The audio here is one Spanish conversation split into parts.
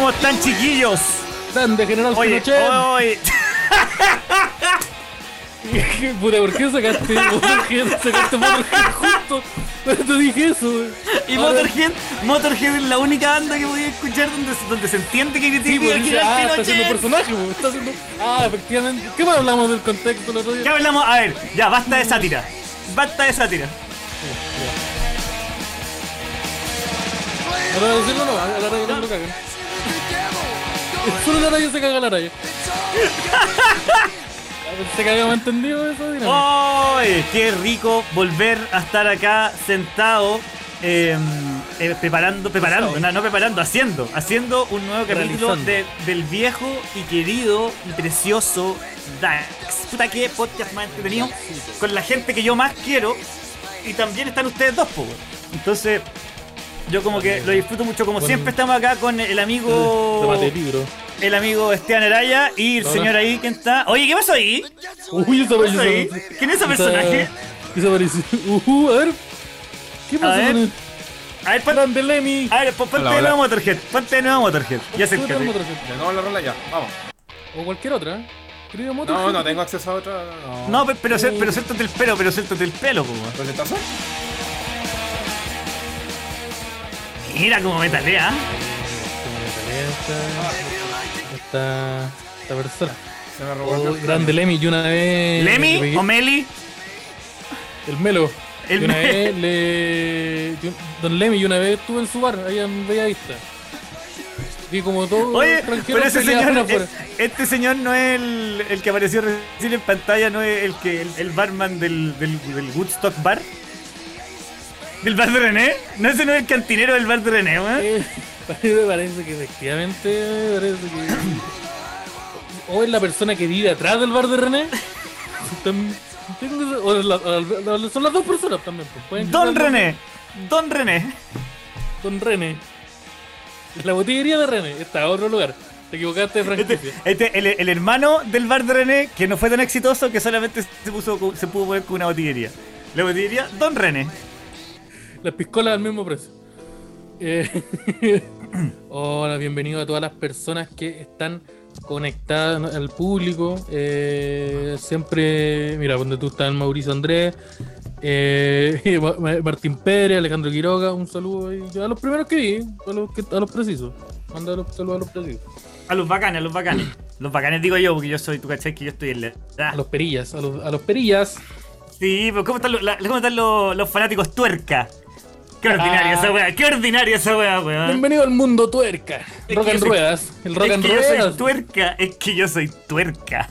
¿Cómo están, chiquillos? Grande, General Oye, Pinochet. oye, Puta, ¿por qué sacaste Motorhead? Sacaste Motorhead justo te dije eso, güey. y Ahora- Motorhead, Motorhead es la única banda que podía escuchar donde, donde se entiende que Sí, critica pues al dije, General ah, está haciendo Pinochet. personaje, güey. Está haciendo. Ah, efectivamente. ¿Qué más hablamos del contexto el otro ¿Qué día? hablamos? A ver, ya, basta de sátira. Basta de sátira. Ahora decirlo no, a la raya no lo cagan. Solo la raya se caga la raya. Se cagaba entendido eso. ¡Ay! ¡Qué rico volver a estar acá sentado! eh, eh, preparando, preparando, no, no preparando, haciendo, haciendo un nuevo capítulo de- del viejo y querido y precioso Dax. Puta que podcast más entretenido con la gente que yo más quiero y también están ustedes dos, weón. Entonces, yo como que lo disfruto mucho, como Bueno. siempre estamos acá con el amigo de libro. el amigo Esteban Araya y el Hola. señor ahí que está. Oye, ¿qué pasó ahí? Uy, ¿Qué pasó ahí? ¿Quién es ese personaje? Esa aparición. Uh, a ver. ¿Qué pasó ver. con el A ver, pon- grande Lemmy? A ver, pon- ponte de nuevo Motorhead. Ponte de nuevo Motorhead. Ya se. Ya no la rola ya, vamos. O cualquier otra. ¿eh? Querido Motorhead. No, no tengo acceso a otra. No. No, pero, pero, sé- pero suéltate el pelo, pero suéltate el pelo, po. weón. Mira cómo me talea. Esta, esta, esta persona. Se me robó el Oh, cartón. grande Lemmy, y una vez. le ¿Lemmy pegué- o Meli? El Melo. El y una Me- vez le. yo- Don Lemmy, y una vez estuve en su bar, ahí en Bellavista. Vi como todo. Oye, pero ese señor, eh, este señor no es el, el que apareció recién en pantalla, no es el que el, el barman del, del, del Woodstock Bar. ¿Del bar de René? ¿No ese no es el cantinero del bar de René, weón? Eh, parece que efectivamente. me Parece que. O es la persona que vive atrás del bar de René. O la- o la- son las dos personas también. pues, Don. René. Don René. Don René. La botillería de René. Está a otro lugar. Te equivocaste de Este, este, el, el hermano del bar de René, que no fue tan exitoso que solamente se, puso, se pudo poner con una botillería. La botillería Don René. Las piscolas al mismo precio. Eh, hola, bienvenido a todas las personas que están conectadas al público. Eh, siempre, mira, donde tú estás, Mauricio Andrés, eh, Ma- Ma- Martín Pérez, Alejandro Quiroga, un saludo a los primeros que vi, a los, que- a los precisos. Manda los saludos a los precisos. A los bacanes, a los bacanes. Los bacanes digo yo, porque yo soy, tú cachai que yo estoy en la. A los perillas, a los, a los perillas. Sí, pero ¿cómo están, los, la- cómo están los, los fanáticos tuerca? Qué ordinaria Ah. esa weá, qué ordinaria esa weá, weón. Bienvenido al mundo tuerca. que rock and soy- ruedas. El rock es and que yo soy ruedas. tuerca, es que yo soy tuerca.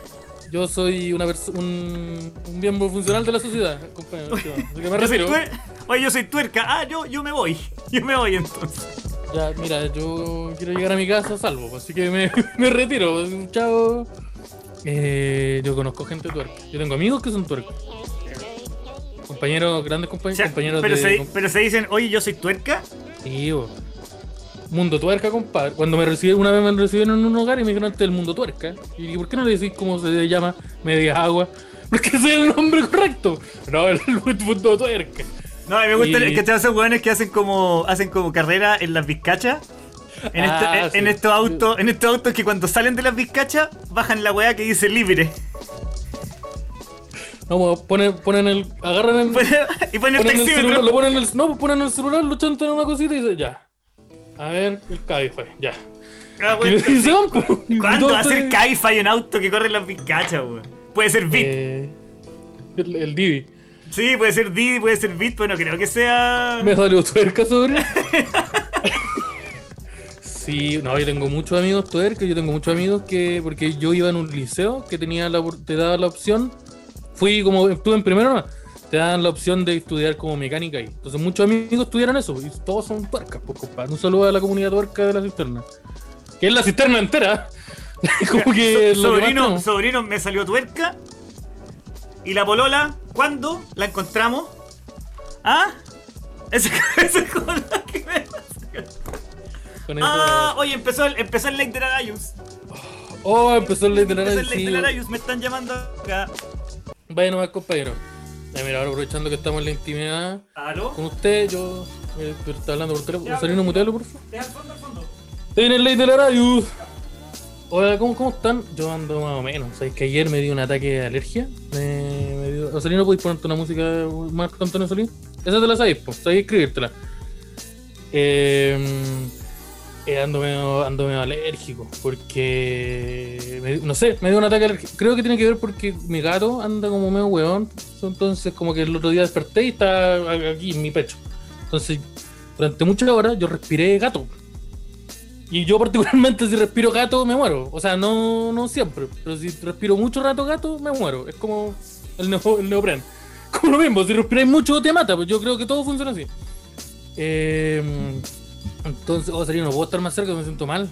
Yo soy una un, un miembro funcional de la sociedad, compañero. Así que me Oye, yo soy tuerca. Ah, yo, yo me voy. Yo me voy entonces. Ya, mira, yo quiero llegar a mi casa a salvo, así que me, me retiro. Chao. Eh, yo conozco gente tuerca. Yo tengo amigos que son tuercos. Compañeros, grandes compañeros, O sea, compañeros pero, de. se, pero se dicen, oye, yo soy tuerca. Sí, bo. Mundo tuerca, compadre. Cuando me recibieron, una vez me recibieron en un hogar y me dijeron antes el mundo tuerca. Y dije, ¿por qué no le decís cómo se llama Media Agua? Porque ese es el nombre correcto. No, el mundo tuerca. No, a mí me gusta Y- que te hacen hueones que hacen como hacen como carrera en las vizcachas. En, esto- Ah, sí. en estos autos, en estos autos que cuando salen de las vizcachas bajan la weá que dice libre. No, ponen, ponen el. Agarran el. y ponen el ponen el celular, lo ponen en el. No, ponen el celular, lo chantan en una cosita y dice, ya. A ver, el Cabify, ya. Ah, Y, weón. y se van, ¿Cuándo va a ser Cabify un auto que corre las vizcachas, weón? Puede ser Bit. Eh, el, el Divi. Sí, puede ser Didi, puede ser Bit, pero no creo que sea. Me salió tuerca sobre. Sí, no, yo tengo muchos amigos tuercas, yo tengo muchos amigos que, porque yo iba en un liceo que tenía la, te daba la opción, fui como, estuve en primero, no, te daban la opción de estudiar como mecánica ahí. Entonces muchos amigos estudiaron eso, y todos son tuercas, pues compadre. Un saludo a la comunidad tuerca de la cisterna. Que es la cisterna entera. como que So- lo que sobrino, sobrino me salió tuerca. Y la polola, ¿cuándo la encontramos? ¿Ah? Esa esa es como la que me Con Ah, oye, empezó el, empezó el late de Arayus. Oh, empezó el late de Empezó la el late de me están llamando acá. Vaya nomás, compañero. Ya, mira, ahora aprovechando que estamos en la intimidad ¿Aló? con usted, yo. eh, pero está hablando por teléfono. ¿Salino mutearlo, por favor? Deja al fondo, al fondo. En el ley de la radio. Hola, ¿cómo, ¿cómo están? Yo ando más o menos. Sabéis que ayer me dio un ataque de alergia. Me, me dio... Rosalino, ¿podéis ponerte una música Marco Antonio Solín? Esa te la sabéis, pues. Sabéis escribírtela. Eh, eh, ando, medio, alérgico. Porque. no sé, me dio un ataque alérgico. Creo que tiene que ver porque mi gato anda como medio weón. Entonces, como que el otro día desperté y está aquí en mi pecho. Entonces, durante muchas horas yo respiré gato. Y yo particularmente si respiro gato me muero. O sea, no, no siempre. Pero si respiro mucho rato gato, me muero. Es como el, neo, el neopren. Como lo mismo, si respiráis mucho te mata. Pues yo creo que todo funciona así. Eh, entonces, oh, sería, no puedo estar más cerca, me siento mal.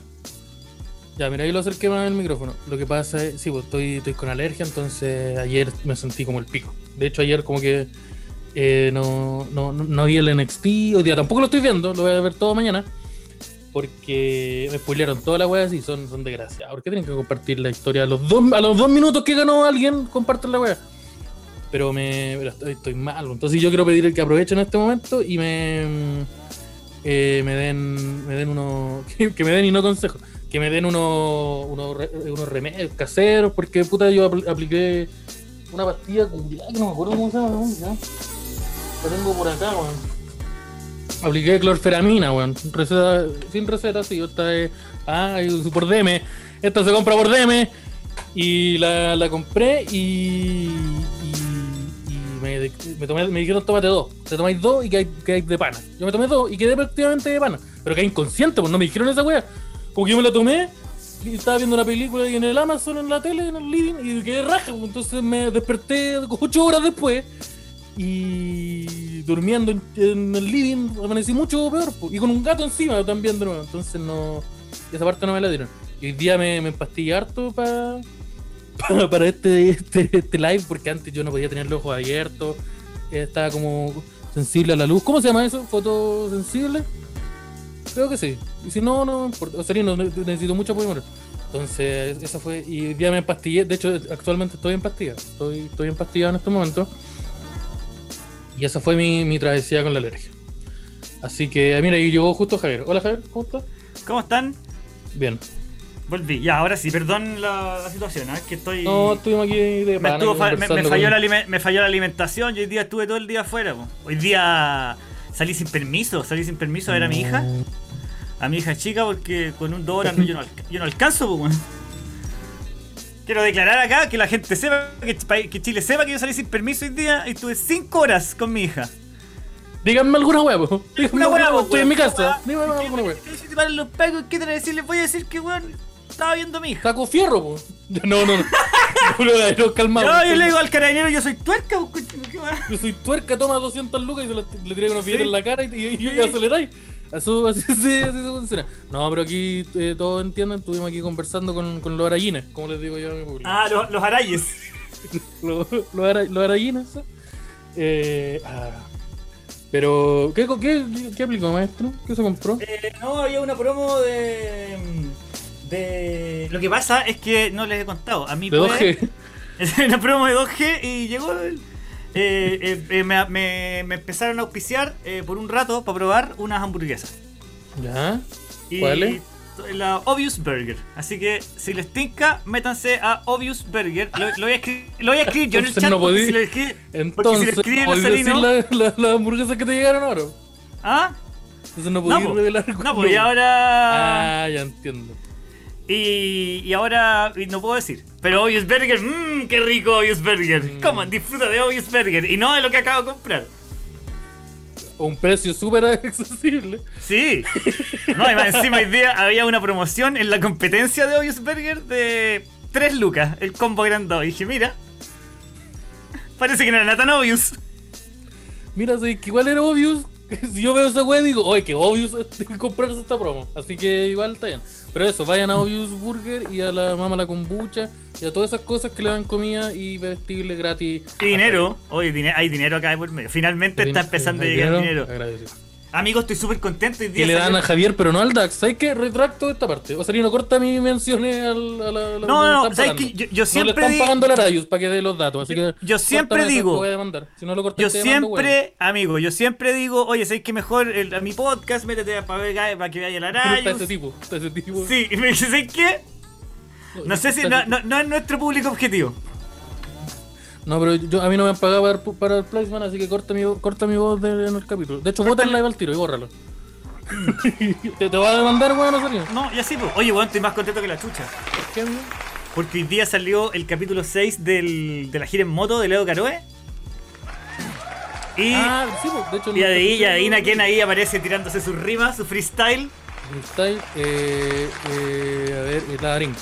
Ya, mira, ahí lo acerqué más el micrófono. Lo que pasa es, sí, pues estoy, estoy con alergia, entonces ayer me sentí como el pico. De hecho, ayer como que eh, no, no, no, vi el NXT, hoy día tampoco lo estoy viendo, lo voy a ver todo mañana. Porque me spoilearon toda la wea así, son, son desgraciados. ¿Por qué tienen que compartir la historia? A los dos, a los dos minutos que ganó alguien, comparten la wea. Pero me pero estoy, estoy mal. Entonces yo quiero pedir que aprovechen este momento y me eh, me den me den unos que, me den y no consejos que me den unos re- unos remedios caseros porque puta yo apl- apliqué una pastilla culiada que no me acuerdo cómo se llama la tengo por acá weón. Apliqué clorferamina weón receta sin receta sí esta es ah por DM esta se compra por DM y la, la compré y me, tomé, me dijeron tómate dos. Te tomáis dos y quedáis quedáis de pana. Yo me tomé dos y quedé prácticamente de pana. Pero quedé inconsciente, pues no me dijeron esa wea. Como que yo me la tomé y estaba viendo una película ahí en el Amazon, en la tele, en el living, y quedé raja. pues. Entonces me desperté ocho horas después y durmiendo en, en el living amanecí mucho peor. pues. Y con un gato encima también de nuevo. Entonces no... Esa parte no me la dieron. Y hoy día me, me empastillé harto para para, para este, este, este live, porque antes yo no podía tener los ojos abiertos, estaba como sensible a la luz. ¿Cómo se llama eso? ¿Fotosensible? Creo que sí. Y si no, no importa. O sea, no, ne- necesito mucho apoyo moral. Entonces, esa fue. Y día me empastillé. De hecho, actualmente estoy empastillado. Estoy, estoy empastillado en este momento. Y esa fue mi, mi travesía con la alergia. Así que, mira, y llegó justo Javier. Hola Javier, ¿cómo estás? ¿Cómo están? Bien. Volví. Ya, ahora sí, perdón la, la situación, ¿eh? que estoy. No, estuvimos aquí de me, estuvo fa- me- me falló con- la me falló la alimentación y hoy día estuve todo el día afuera. po. Hoy día salí sin permiso, salí sin permiso a ver a mi hija, a mi hija chica, porque con un dólar no, yo, no yo no alcanzo. po. Quiero declarar acá que la gente sepa, que, que Chile sepa que yo salí sin permiso hoy día y estuve 5 horas con mi hija. Díganme alguna hueá, po. Díganme Una po, Estoy en mi casa. Díganme alguna hueá. ¿Qué decir para los pagos? ¿Qué te voy a decir? Les voy a decir que, weón, estaba viendo mi hija. Saco fierro, po. No, no, no. No, calmado. Yo le digo al carabinero, yo soy tuerca. Yo soy tuerca, toma 200 lucas y se la- le tiré unos billetes Sí. en la cara y, y, y, y aceleráis. Así, así, así se funciona. No, pero aquí eh, todos entienden, estuvimos aquí conversando con, con los arallines, como les digo yo a mi público. Ah, los, los arayes. Los, los, ara- los arallines. ¿sí? Eh, ah. Pero, ¿qué, qué, ¿qué aplicó, maestro? ¿Qué se compró? Eh, no, había una promo de. De. Lo que pasa es que no les he contado. A mí De pues, 2G. Es una promo de 2G y llegó. el- eh, eh, eh, me, me- me empezaron a auspiciar eh, por un rato para probar unas hamburguesas. ¿Ya? ¿Cuáles? La Obvious Burger. Así que si les tinca, métanse a Obvious Burger. Lo, lo voy, a escribir, lo voy a escribir yo en el chat. no podí- si lo si Entonces, lo escribe ¿podéis decir Rosalino- la- la- las hamburguesas que te llegaron ahora? ¿Ah? Entonces no No, podéis po. revelar No, pues y ahora. Ah, ya entiendo. Y, y ahora y no puedo decir. Pero Obvious Burger, mmm, qué rico Obvious Burger. Mm. Coman, disfruta de Obvious Burger. Y no de lo que acabo de comprar. Un precio súper accesible. Sí. No, y más encima hoy día había una promoción en la competencia de Obvious Burger de 3 lucas, el combo agrandado. Y dije, mira. Parece que no era tan obvious. Mira, sí, que igual era obvious. Si yo veo esa wea digo, oye, que obvious comprarse esta promo. Así que igual está bien. Pero eso, vayan a Obvious Burger y a la mama la kombucha y a todas esas cosas que le dan comida y vestible gratis. Y dinero. Oye, hay dinero acá por medio. Finalmente está empezando a llegar el dinero. Amigo, estoy súper contento. Hoy día que le dan salió- a Javier, pero no al Dax. ¿Sabes qué? Retracto esta parte. O sea, no corta mis menciones al, a a No, no, no, ¿sabes qué? Yo- yo siempre No le están pagando la Radius para que dé los datos. Así que yo siempre digo- a. Si no lo Yo siempre, amigo, yo siempre digo, oye, ¿sabes qué mejor el- a mi podcast? Métete para ver para que vaya la weón. Está ese tipo. Está ese tipo. Sí, y me dice, ¿sabes qué? No sé si no, no, no es nuestro público objetivo. No, pero yo, a mí no me han pagado para, para el placement, así que corta mi, corta mi voz de- en el capítulo. De hecho, bota el live al tiro y bórralo. ¿Te, te va a demandar, weón, no salió? No, y así, pues. Oye, weón, estoy más contento que la chucha. ¿Por qué, amigo? Porque hoy día salió el capítulo 6 del, de la gira en moto de Leo Caroe. Y, Ah, sí, pues, de hecho. y ahí, y ahí Naken ahí aparece tirándose sus rimas, su freestyle. Freestyle, eh, eh, a ver, la Darinka.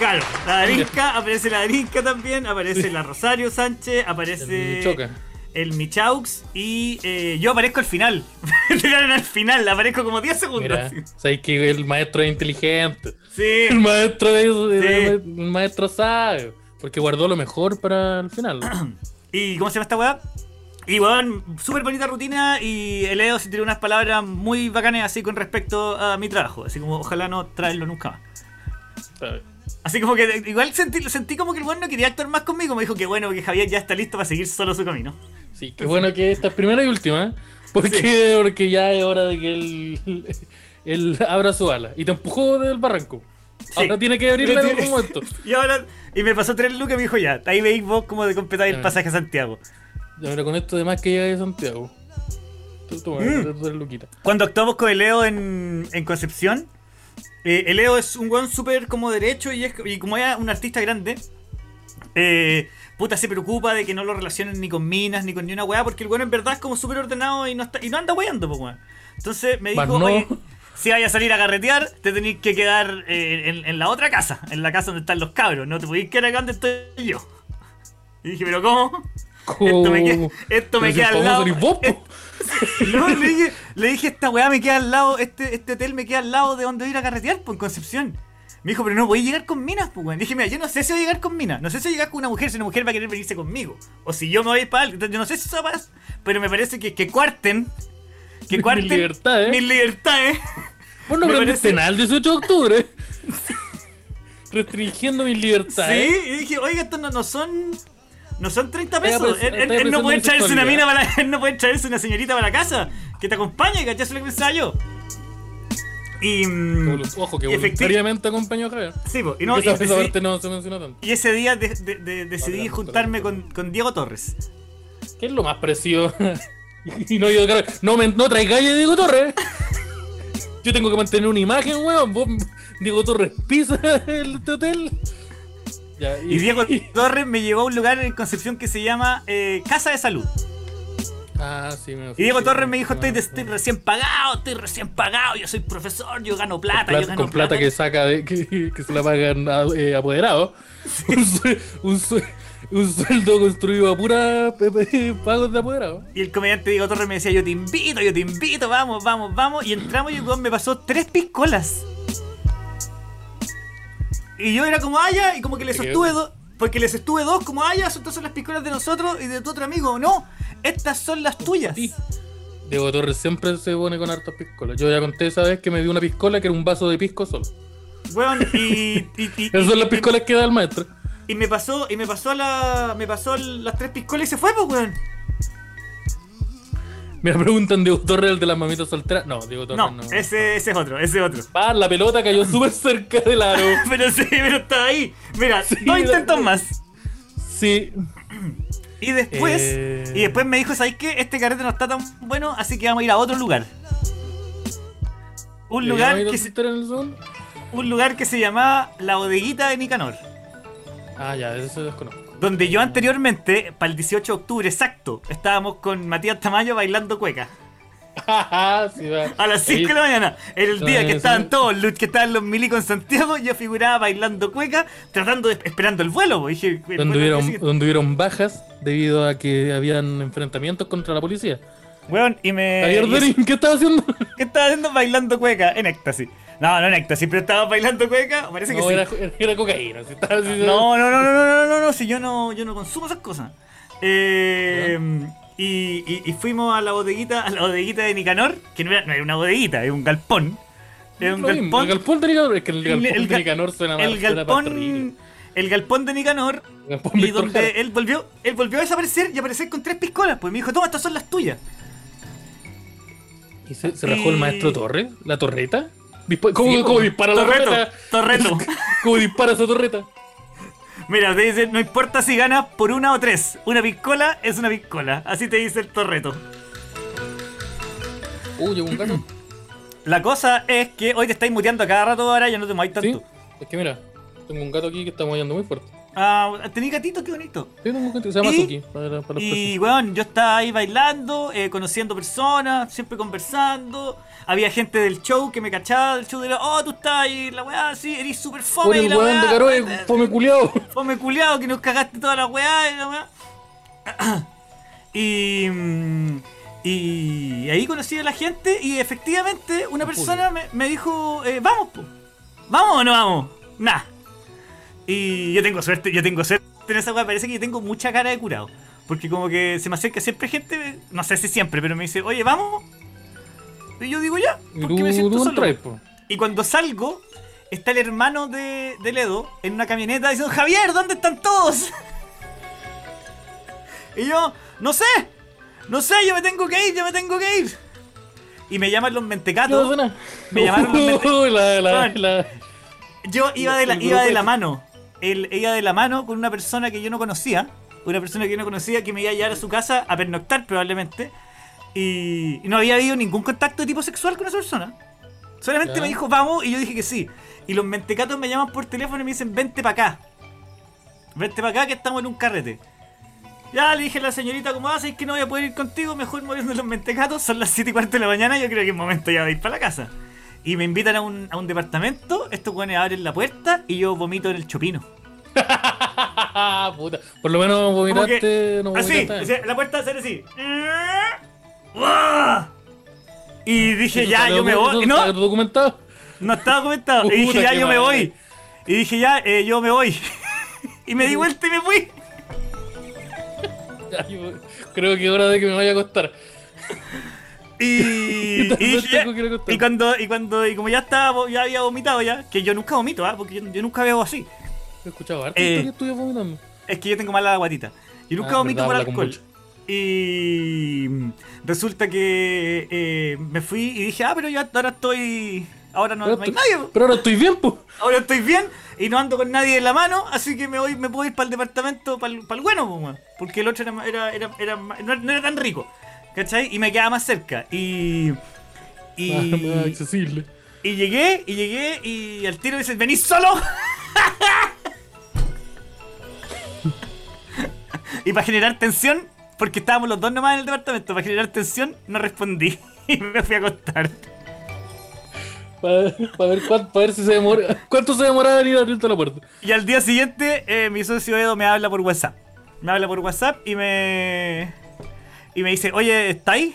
Claro, la Darinka, aparece la Darinka también, aparece la Rosario Sánchez, aparece El Choca. el Michaux y eh, yo aparezco al final. Al final, aparezco como 10 segundos. Sabes que el maestro es inteligente. Sí. El maestro es, el, Sí. el maestro sabe. Porque guardó lo mejor para el final. ¿Y cómo se llama esta weá? Y weón, súper bonita rutina y el Leo se tiró unas palabras muy bacanas así con respecto a mi trabajo. Así como ojalá no traerlo nunca más. Así como que igual sentí, sentí como que el weón no quería actuar más conmigo. Me dijo que bueno, que Javier ya está listo para seguir solo su camino. Sí, qué bueno que esta es primera y última. ¿eh? Porque, porque ya es hora de que él, él abra su ala. Y te empujó del barranco. Ahora tiene que abrirla en algún momento. Y ahora, y me pasó tres lucas y me dijo ya, ahí veis vos cómo de completar el pasaje a Santiago. Ya, mira, con esto además que llega de Santiago. Tú, Mm. tú Luquita. Cuando actuamos con el Leo en, en Concepción, eh, el Leo es un weón súper como derecho y, es, y como es un artista grande, eh, puta se preocupa de que no lo relacionen ni con minas ni con ni una weá, porque el weón en verdad es como súper ordenado y no, está, y no anda weando, pues weón. Entonces me dijo, no. oye, si vayas a salir a carretear, te tenéis que quedar eh, en, en la otra casa, en la casa donde están los cabros, no te podéis quedar acá donde estoy yo. Y dije, ¿pero cómo? Esto me queda, esto me al lado. vos. No, le dije, le dije, esta weá me queda al lado, este, este hotel me queda al lado de donde voy a ir a carretear, pues en Concepción. Me dijo, pero no voy a llegar con minas, pues weón. Dije, mira, yo no sé si voy a llegar con minas, no sé si voy a llegar con una mujer, si una mujer va a querer venirse conmigo. O si yo me voy a ir para algo, yo no sé si eso va a pasar, pero me parece que, que cuarten, que Mis cuarten libertades. mis libertades. Vos no Me aprendiste parece- nada el 18 de octubre. Restringiendo mis Sí, libertades. y dije, oiga, estos no, no son. No son 30 Está pesos. Él, él- está él no puede traerse una mina para. Él no puede traerse una señorita para la casa. Que te acompañe, ¿cachai? Eso es lo que pensaba yo. Y. mm, Ojo, que y efecti- voluntariamente acompañó a Javier. Sí, po, y, no, y, esa, esa decidí- parte no se menciona tanto. y ese día de- de- de- decidí juntarme con, con Diego Torres. ¿Qué es lo más parecido? y no yo, claro, no, me, no traigáis a Diego Torres. Yo tengo que mantener una imagen, weón. Vos, Diego Torres pisa el este hotel. Ya, Y Diego Torres me llevó a un lugar en Concepción que se llama eh, Casa de Salud. Ah, sí, me Y Diego sí, Torres me dijo, estoy, recién pagado, estoy recién pagado, yo soy profesor, yo gano plata, Plat- yo gano con plata que saca de que, que se la pagan a- eh, apoderado. Un, sue- un, sue- un sueldo construido a pura pagos de apoderado. Y el comediante Diego Torres me decía, yo te invito, yo te invito, vamos, vamos, vamos. Y entramos y el me pasó tres piscolas. Y yo era como, ah, ya, y como que les quedó- dos. Porque les estuve dos, como, ah, ya, estas son las piscolas de nosotros y de tu otro amigo. No, estas son las tuyas. Sí. Diego Torres siempre se pone con hartas piscolas. Yo ya conté esa vez que me dio una piscola que era un vaso de pisco solo. Weón, y, y, y- Esas son las y- piscolas que da el maestro. y me pasó, y me pasó la. Me pasó las tres piscolas y se fue, pues, weón. Me preguntan Diego Torres, el de las mamitas solteras. No, Diego Torres No, no. ese, ese es otro, ese es otro. Ah, la pelota cayó súper cerca del aro. Pero sí, pero estaba ahí. Mira, Sí, dos la- intentos más. Sí. Y después, Eh. y después me dijo, ¿sabes qué? Este carrete no está tan bueno, así que vamos a ir a otro lugar. Un ¿Le lugar, que se, soltera en el Zoom? un lugar que se llamaba La Bodeguita de Nicanor. Ah, ya, ese se desconozco. Donde yo anteriormente, para el 18 de octubre exacto, estábamos con Matías Tamayo bailando cueca. sí. A las 5 de la mañana. Era el día que estaban todos, los que estaban los milicos en Santiago, yo figuraba bailando cueca, tratando de, esperando el vuelo. po. Dije, Donde hubieron, siguiente. donde hubieron bajas debido a que habían enfrentamientos contra la policía. Weón, y me. Derin, ¿qué estaba haciendo? ¿Qué estaba haciendo bailando cueca? En éxtasis. No, no éxtasis, pero estaba bailando cueca. Parece que No, sí. era, era, era cocaína. si estaba así- No, no, no, no, no, no, no, no, si yo no, yo no consumo esas cosas. Eh, Y, y- y fuimos a la bodeguita, a la bodeguita de Nicanor, que no era, no era una bodeguita, es un galpón. Es un mismo, galpón. El galpón de Nicanor, es que el galpón el de ga- Nicanor suena más el galpón. El galpón de Nicanor. El galpón Y Víctor donde Jara. él volvió, él volvió a desaparecer y aparecer con tres piscolas. Pues me dijo, toma, estas son las tuyas. ¿Y se, se rajó el y- maestro Torres? ¿La torreta? Dispa- ¿Cómo, Sí, cómo dispara la Torreto, torreta? Torreto. ¿Cómo dispara esa torreta? Mira, te dice, no importa si ganas por una o tres. Una piscola es una piscola. Así te dice el torreto. Uh, llegó un gato. La cosa es que hoy te estáis muteando a cada rato ahora, ya no te mováis Sí, tanto. es que mira, tengo un gato aquí que está mollando muy fuerte. Ah, ¿Tenís gatito? Qué bonito. Tengo un que se llama Y- Suki. Para, para los Y weón, yo estaba ahí bailando, eh, conociendo personas, siempre conversando. Había gente del show que me cachaba del show de la, oh, tú estás ahí, la weá, sí, eres súper Por fome y el la weón de weá. Caroe, fome culiao. Fome culiado que nos cagaste toda la weá y la weá. Y, mm, y ahí conocí a la gente y efectivamente una persona me, me dijo, eh, vamos, po. ¿vamos o no vamos? Nah. Y yo tengo suerte, yo tengo suerte en esa weá, parece que yo tengo mucha cara de curado. Porque como que se me acerca siempre gente, no sé si siempre, pero me dice, oye, vamos. Y yo digo ya, Y porque tú, me siento tú solo. entras, po. Y cuando salgo, está el hermano de, de Ledo en una camioneta diciendo, Javier, ¿dónde están todos? y yo, no sé, no sé, yo me tengo que ir, yo me tengo que ir. Y me llaman los mentecatos. Me llamaron los mente- la, la, Weón. la- Yo iba de la, iba de la mano. Él iba de la mano con una persona que yo no conocía. Una persona que yo no conocía que me iba a llevar a su casa a pernoctar probablemente. Y, y no había habido ningún contacto de tipo sexual con esa persona. Solamente Ya. me dijo, vamos, y yo dije que sí. Y los mentecatos me llaman por teléfono y me dicen, vente para acá. Vente para acá que estamos en un carrete. Ya le dije a la señorita, ¿cómo haces? que no voy a poder ir contigo? Mejor moviendo los mentecatos. Son las 7 y cuarto de la mañana. Yo creo que es momento ya de ir para la casa. Y me invitan a un, a un departamento. Estos güeyes abren la puerta y yo vomito en el chopino. Puta. Por lo menos Como que- vomitaste. No así, vomitaste. sea, la puerta sale así. Y dije, ¿Eso ya, yo me voy. No, está documentado? no estaba comentado. Y dije, ya, yo me voy. Y dije, ya, eh, yo me voy. y me di vuelta y me fui. Creo que es hora de que me vaya a acostar. Y, y ya, y cuando, y cuando, y como ya estaba, ya había vomitado ya, que yo nunca vomito, ¿ah? porque yo, yo nunca veo así. He escuchado harto Eh, vomitando. Es que yo tengo mala guatita. Yo nunca Ah, vomito verdad, por alcohol. Y resulta que eh, me fui y dije, ah, pero yo ahora estoy. Ahora no, Pero, no hay estoy- nadie. pero ahora estoy bien, pues. Ahora estoy bien y no ando con nadie en la mano, así que me voy, me puedo ir para el departamento, para el, bueno, weón, porque el otro era, era, era, era no era tan rico, ¿cachai? Y me quedaba más cerca. Y. Y, accesible. y llegué, y llegué, y al tiro dice, ¿venís solo? y para generar tensión, porque estábamos los dos nomás en el departamento, para generar tensión, no respondí. Y me fui a acostar. Para, ver cuánto, para ver si se demora. ¿Cuánto se demoraba en ir a abrirte la puerta? Y al día siguiente, eh, mi socio Edo me habla por WhatsApp. Me habla por WhatsApp y me. Y me dice, oye, ¿está ahí?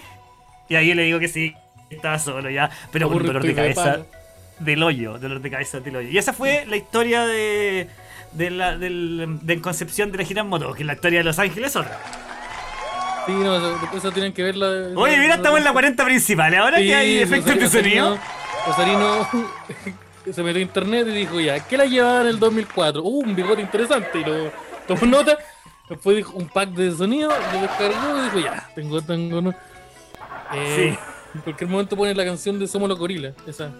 Y ahí yo le digo que sí, estaba solo ya, pero con un dolor de de cabeza palo. del hoyo, dolor de cabeza del hoyo. Y esa fue la historia de. De, la, del, de Concepción de la gira en moto, que la historia de Los Ángeles es otra. Sí, no, eso- después eso tienen que ver la. Oye, mira, estamos en la 40 principal, ahora que hay Sí, efectos de sonido. Osarino se metió a internet y dijo ya, ¿qué la llevaba en el 2004? Uh, un bigote interesante. Y lo tomó nota. Después dijo un pack de sonido, lo descargó y dijo ya, tengo, tengo, no. Eh, En cualquier momento pone la canción de Somos los Gorilas. Esa.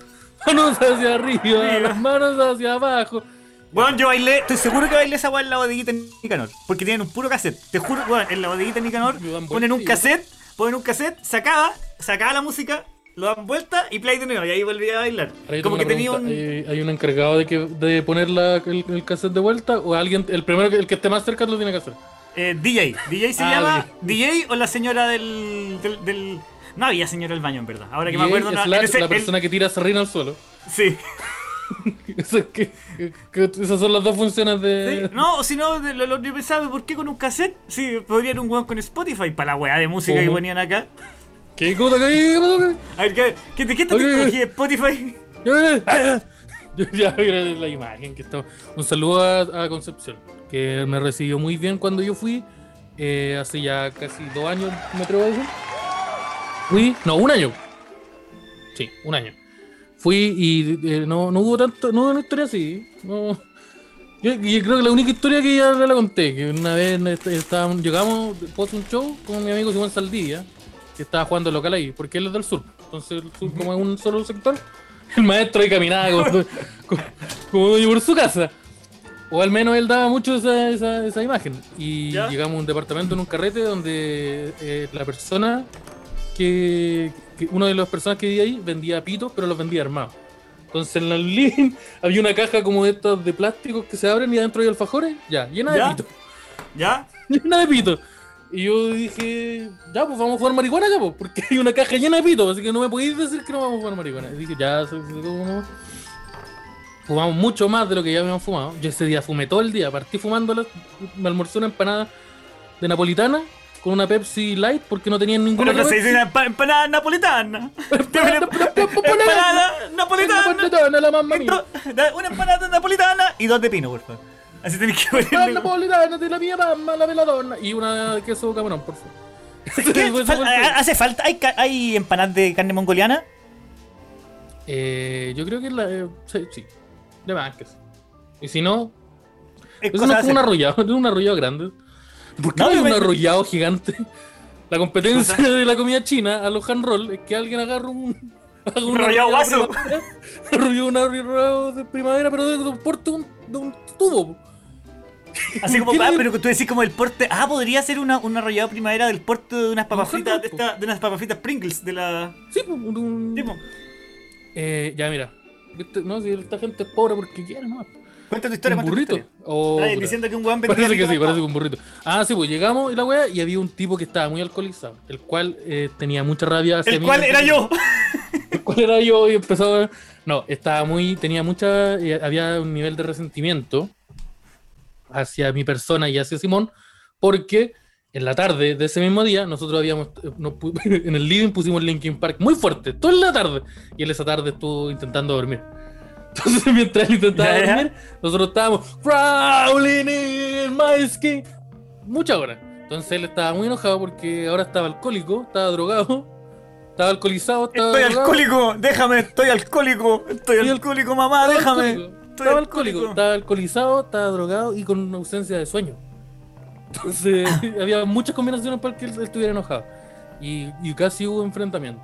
Manos hacia arriba, las manos hacia abajo. Bueno, yo bailé, estoy seguro que bailé esa weá en la bodeguita en Nicanor. Porque tienen un puro cassette. Te juro, bueno, en la bodeguita en Nicanor ponen un cassette, ponen un cassette, sacaba, sacaba la música, lo dan vuelta y play de nuevo. Y ahí volvía a bailar. Como que tenía un. ¿Hay, hay un encargado de, que, de poner la- el, el cassette de vuelta? ¿O alguien, el primero, que- el que esté más cerca lo tiene que hacer? eh, DJ. DJ se Ah, llama. DJ o la señora del. del, del- No había señora del baño, en verdad. Ahora que me acuerdo, es no, la, en ese- la el- persona que tira serrín al suelo. Sí. Eso es que- que- esas son las dos funciones Sí, de. No, o si no, lo, lo- yo pensaba, ¿por qué con un cassette? Sí, podrían un weón con Spotify para la weá de música que ponían acá. ¿Qué? ¿Qué pasó? A ver, ¿qué, qué, ¿de qué Oye, tecnología de Spotify? ¿Qué? Yo ya vi la imagen que estaba. Un saludo a, a Concepción, que me recibió muy bien cuando yo fui eh, hace ya casi dos años, me atrevo a decir. Fui, no, un año. Sí, un año. Fui y eh, no, no hubo tanto, no hubo una historia así. No. Yo, yo creo que la única historia que ya la conté, que una vez est- estábamos, llegamos de un show con mi amigo Simón Saldivia, que estaba jugando local ahí, porque él es del sur. Entonces el sur como es un solo sector, el maestro ahí caminaba como, como, como por su casa. O al menos él daba mucho esa, esa, esa imagen. Y ¿Ya? llegamos a un departamento en un carrete donde eh, la persona que, que- Uno de las personas que vivía ahí vendía pitos, pero los vendía armados. Entonces en el living había una caja como de estas de plásticos que se abren y adentro hay alfajores, ya, llena de pitos. ¿Ya? Llena de pitos. Y yo dije, ya, pues vamos a jugar marihuana acá, pues, porque hay una caja llena de pitos, así que no me podéis decir que no vamos a jugar marihuana. Y dije, ya, como- fumamos mucho más de lo que ya habíamos fumado. Yo ese día fumé todo el día, partí fumando, la- me almorcé una empanada de napolitana con una Pepsi Light porque no tenían ninguna Bueno, se dice empanada napolitana. Empanada napolitana. Una empanada napolitana y dos de pino, por favor. Así tenés que ponerle. napolitana de la mía mamma, la veladona. Y una de queso camarón, por favor. ¿Hace falta? ¿Hay, ¿Hay empanadas de carne mongoliana? Eh, yo creo que la. eh, sí, sí. De más que sí. Y si no, Es eso no es como un arrollado, es un arrollado grande. ¿Por qué No, yo un me- arrollado gigante? La competencia de la comida china a los hand roll es que alguien agarra un. Un arrollado guaso. arrollado un arrollado de primavera, pero de, de de de un tubo. Así como, ¿Qué ah, pero tú decís como el porte. Ah, podría ser una, un arrollado primavera del porte de unas papas fritas, de, esta- de unas papas fritas Pringles de la. Sí, pues, un- un- Tipo, Eh, ya, mira. ¿Viste? No, si esta gente es pobre porque quiere, ¿no? cuenta tu historia, un burrito. historia. Oh, diciendo que un weón vendía Parece que sí, parece que un burrito. Ah, sí, pues llegamos y la wea, y había un tipo que estaba muy alcoholizado, el cual eh, tenía mucha rabia hacia El mí. cual era yo. El cual era yo y empezó a... No, estaba muy, tenía mucha, eh, había un nivel de resentimiento hacia mi persona y hacia Simón, porque en la tarde de ese mismo día nosotros habíamos, eh, nos en el living pusimos Linkin Park muy fuerte, toda la tarde, y él esa tarde estuvo intentando dormir. Entonces mientras él intentaba ya. dormir, nosotros estábamos crawling in my skin. Muchas horas. Entonces él estaba muy enojado porque ahora estaba alcohólico, estaba drogado, estaba alcoholizado, estaba Estoy drogado. alcohólico, déjame, estoy alcohólico. Estoy Estoy alcohólico, mamá, Estaba déjame. alcohólico, Estoy Estaba alcohólico, alcohólico. estaba alcoholizado, estaba drogado y con una ausencia de sueño. Entonces había muchas combinaciones para que él estuviera enojado. Y, y casi hubo enfrentamiento.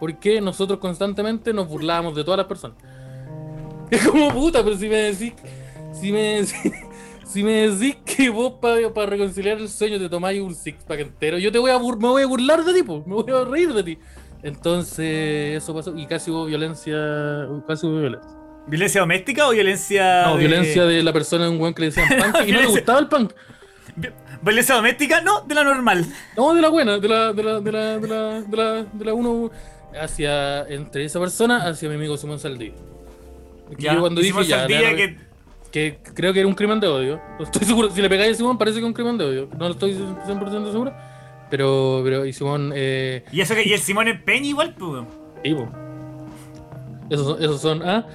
Porque nosotros constantemente nos burlábamos de todas las personas. Es como puta, pero si me decís. Si me decís. Si me decís que vos para reconciliar el sueño te tomáis un six pack entero, yo te voy a bur- me voy a burlar de ti, po, me voy a reír de ti. Entonces, eso pasó y casi hubo violencia. Casi hubo violencia. ¿Violencia doméstica o violencia.? No, de- violencia de la persona en un weón que le decían punk y no le gustaba el punk. Vi- ¿Violencia doméstica? No, de la normal. No, de la buena, de la, de la, de la, de la, de la, de la uno hacia, entre esa persona hacia mi amigo Simón Saldí. Ya, yo cuando dije ya, que. que creo que era un crimen de odio. No estoy seguro, si le pegáis a Simón parece que es un crimen de odio. No lo estoy 100% seguro. Pero, pero, y Simón, eh, Y eso que. Y el Simón en Peña igual, pues. sí, po. Esos son, esos son, ah,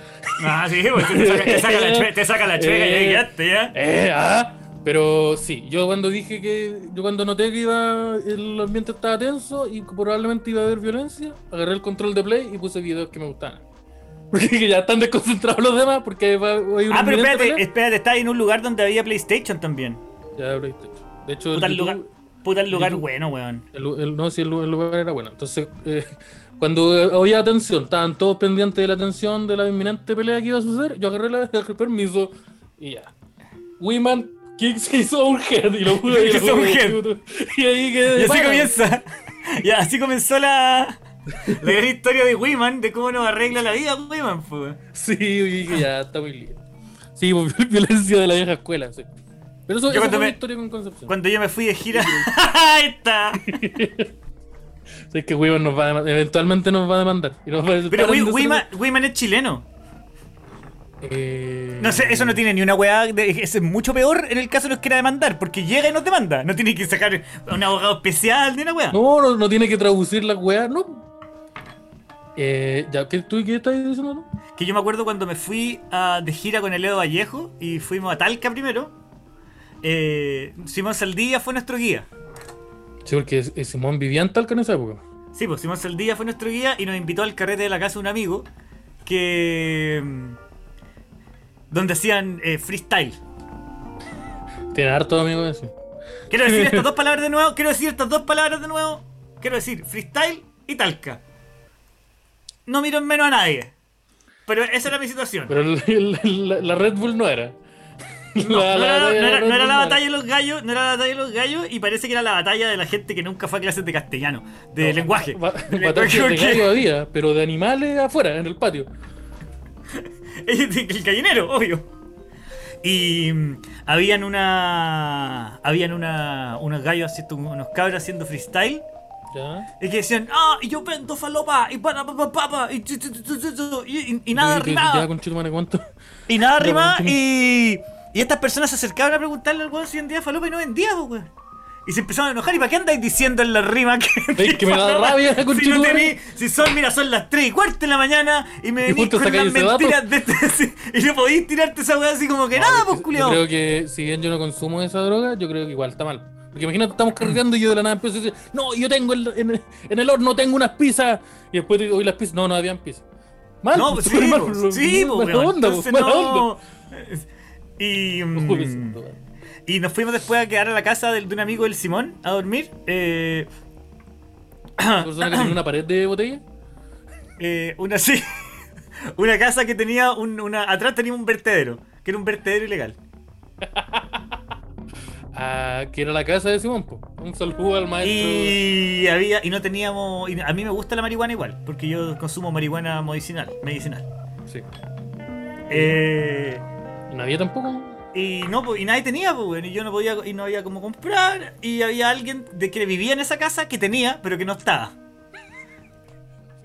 Ah, sí, pues te saca, te saca la chue- te saca la chueca Eh. ya quedaste, ya. eh, ah. Pero sí, yo cuando dije que, yo cuando noté que iba, el ambiente estaba tenso y probablemente iba a haber violencia, agarré el control de play y puse videos que me gustaban. Porque ya están desconcentrados los demás, porque va, hay Ah, pero espérate, pelea. espérate, estaba en un lugar donde había PlayStation también. Ya, PlayStation. De hecho, Puta el YouTube- lugar, puta el lugar YouTube- bueno, weón. El, lu- el- no, sí, el, el lugar era bueno. Entonces, eh, cuando había atención, estaban todos pendientes de la atención de la inminente pelea que iba a suceder, yo agarré, la, el permiso y ya. Wiman kicks his own head y lo pude His own head. Y ahí quedé. Y así comienza. Ya, así comenzó la. La gran historia de Wiman, de cómo nos arregla la vida Wiman, pues. Sí, y ya está muy lindo. Sí, pues, violencia de la vieja escuela, sí. Pero eso, Yo eso fue me- historia con Concepción. Cuando yo me fui de gira. Ahí está. Es que Wiman nos va a eventualmente nos va a demandar. Y nos va a decir, Pero "Paren Wi- de ser- Wiman, Wiman es chileno. Eh, No sé, eso no tiene ni una weá. de- es mucho peor en el caso de los que quiera demandar, porque llega y nos demanda. No tiene que sacar un abogado especial ni una weá. No, no, no tiene que traducir la weá, no. Eh, ya, ¿qué, ¿tú qué estás diciendo? no? Que yo me acuerdo cuando me fui a- de gira con el Edo Vallejo y fuimos a Talca primero. eh, Simón Saldía fue nuestro guía. Sí, porque Simón vivía en Talca en esa época. Sí, pues Simón Saldía fue nuestro guía y nos invitó al carrete de la casa de un amigo que. mm, donde hacían eh, freestyle. Tiene harto amigos así. Quiero decir estas dos palabras de nuevo. Quiero decir estas dos palabras de nuevo. Quiero decir freestyle y talca. No miro en menos a nadie. Pero esa era mi situación. Pero el- el- la, la Red Bull no era. No, La- no la era, no no la batalla de los gallos, no era la batalla de los gallos y parece que era la batalla de la gente que nunca fue a clases de castellano, de lenguaje. Ba- De Batalla lenguaje, de porque- gallo había, pero de animales afuera, en el patio. el gallinero, obvio. Y mm, habían una. Habían una. unos gallos haciendo. unos cabros haciendo freestyle. Ya. Y que decían, ah, y yo vendo falopa, y para pa pa pa pa, y, tu, tu, tu, tu, tu, tu", y, y- nada rimaba. Y nada rimaba, y. Y estas personas se acercaban a preguntarle al weón si vendía falopa y no vendía, pues, weón. Y se empezaban a enojar, ¿y para qué andáis diciendo en la rima que ¿Veis que me da rabia, Si no tení, si son, mira, son las 3 y cuarto de la mañana y me venís con las mentiras de este, sí, y no podéis tirarte esa weá así como que nada, pues, Yo culiao. creo que si bien yo no consumo esa droga, yo creo que igual está mal. Porque imagínate, estamos cargando y yo de la nada empiezo a decir, no, yo tengo el- en, el- en el horno tengo unas pizzas. Y después digo, "Oye, las pizzas, no, no habían pizzas. Mal, No, pues, sí, mal, pues, sí, pues, mala weón. onda, Entonces mala no. onda. Y. Mm. Y nos fuimos después a quedar a la casa de un amigo del Simón a dormir. Eh, persona que tenía una pared de botella. eh, una sí. Una casa que tenía un, una. Atrás tenía un vertedero. Que era un vertedero ilegal. Ah, que era la casa de Simón, po. Un saludo al maestro. Y había. Y no teníamos. y a mí me gusta la marihuana igual. Porque yo consumo marihuana medicinal. medicinal. Sí. Eh, Y nadie tampoco. y no, y nadie tenía, pues, y yo no podía, y no había como comprar, y había alguien de que vivía en esa casa que tenía, pero que no estaba.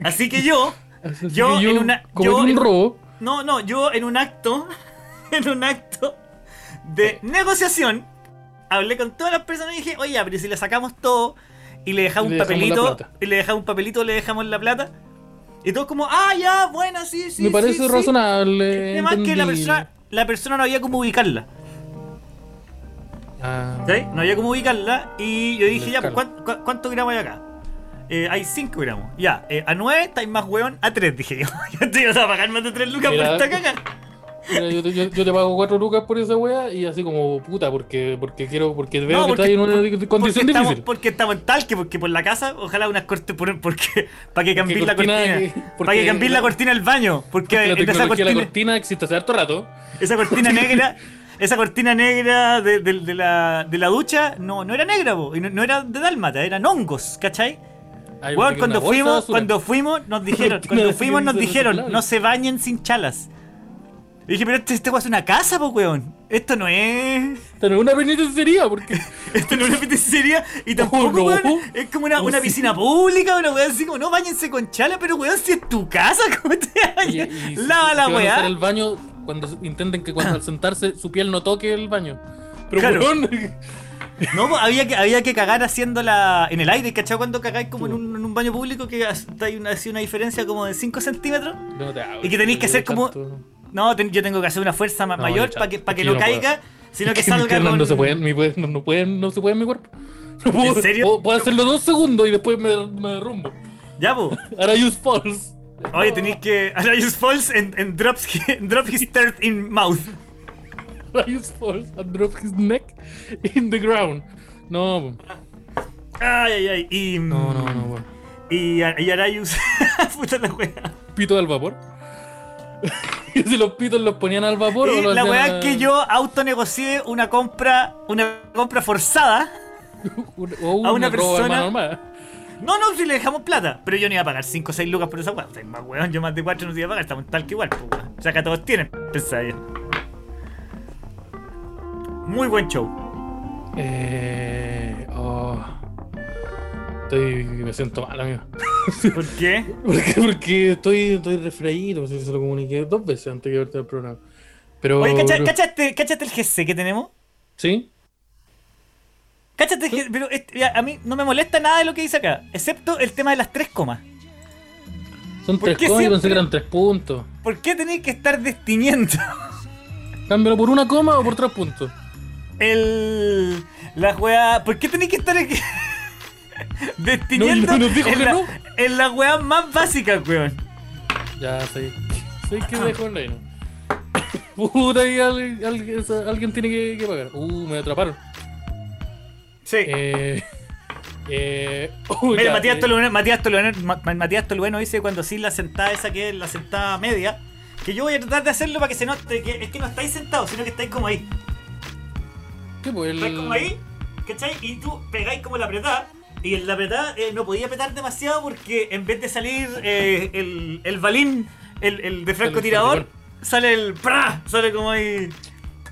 Así que yo, Así Yo que en una- yo un en- robo. no, no, yo en un acto, en un acto de negociación, hablé con todas las personas y dije, oye, pero si le sacamos todo y le dejamos Y un le papelito, y le dejamos un papelito, le dejamos la plata, y todos como, ah, ya, bueno, sí, sí. Me parece sí, sí". razonable. Además que la persona, la persona no había cómo ubicarla. Ah, ¿Sí? No había cómo ubicarla y yo dije, ya, pues, Escala. ¿cuán- cu- ¿cuántos gramos hay acá? Eh, hay 5 gramos. Ya, eh, a 9 estáis más hueón, a 3 dije yo. yo te iba a pagar más de 3 lucas Mira, por esta caga. Yo, te, yo- yo te pago 4 lucas por esa wea y así como puta, porque, porque quiero, porque veo No, que porque- estás en una condición porque estamos, difícil. porque estamos en tal que porque por la casa, ojalá unas cortes por, porque para que cambies la cortina cortina. que- para que cambies la cortina del baño. Porque, la esa de la cortina, cortina existe hace harto rato. esa cortina negra, esa cortina negra de, de- de la, de la ducha no, no era negra, po, y no, no era de dálmata, eran hongos, ¿cachai? Ay, porque cuando fuimos, cuando fuimos, nos dijeron, Cortina cuando fuimos nos dijeron, no se bañen sin chalas. Y dije, pero este, este weón es una casa, po, weón. Esto no es. Pero una penitenciaría, porque. Esto no es una piscinería y tampoco, Oh, no. weón, es como una, Oh, una sí. piscina pública, una weón así como, no, bañense con chala, pero weón, si es tu casa, ¿cómo te y- bañas? y- Lava si la weá. el baño cuando intenten que cuando al sentarse su piel no toque el baño. Pero Claro. weón, No, pues, había que, había que cagar haciendo la. en el aire, ¿cachai? Cuando cagáis como en un, en un baño público que hay una, así una diferencia como de 5 centímetros. no te hago, Y que tenéis que hacer como- tanto- No, ten- yo tengo que hacer una fuerza ma- No, mayor yo para que, pa' que no puedo. caiga, sino que salga con. no se pueden, mi puede- no, no pueden, no se puede en mi cuerpo. No puedo, ¿En serio? Puedo, puedo hacerlo dos segundos y después me, me derrumbo. Ya, po. Ahora use false. Oye, tenéis que. Ahora use false and, and drops, drop his third in mouth. Use false and drop his neck in the ground. No, Ay, ay, ay. Y. no, no, no, weón. Y, y Arayus. Puta la wea. Pito al vapor. y si los pitos los ponían al vapor o Y los la weá a- es que yo autonegocié una compra. Una compra forzada. o a una persona-. No, no, si le dejamos plata. Pero yo no iba a pagar 5 o 6 lucas por esa weá. O sea, más weón, yo más de 4 no te iba a pagar. Estamos tal que igual, pues weón. O sea, acá todos tienen. Pensaba yo. Muy buen show. Eh. Oh. Estoy. Me siento mal, amigo. ¿Por qué? Porque, porque estoy, estoy refreído, pues, se lo comuniqué dos veces antes de verte el programa. Pero. Oye, ¿cacha- pero- ¿cachaste, ¿cachaste el GC que tenemos? ¿Sí? Cáchate, que- pero este- ya, a mí no me molesta nada de lo que dice acá, excepto el tema de las tres comas. Son ¿Por tres comas y pensé que eran tres puntos. ¿Por qué tenéis que estar destiniendo? Cámbialo por una coma o por tres puntos. el. La weá. ¿Por qué tenéis que estar aquí? Destiniendo No, no, nos dijo en, que la, no. en la weá más básica, weón. Ya, sé. Sé que dejo en reino. Puta, y alguien, alguien, esa- alguien tiene que, que pagar. Uh, me atraparon. Sí. Eh. Eh. oh, Mira, ya, Matías, eh, Tolueno, Matías, Tolueno, Ma- Ma- Matías Tolueno dice cuando sí la sentada esa que es la sentada media, que yo voy a tratar de hacerlo para que se note que es que no estáis sentados, sino que estáis como ahí. ¿Qué, pues, el- Estáis como ahí, ¿cachai? Y tú pegáis como la apretada. Y en la apretada eh, no podía apretar demasiado porque en vez de salir eh, el, el balín, el, el de francotirador, sale el ¡pra! Sale como ahí.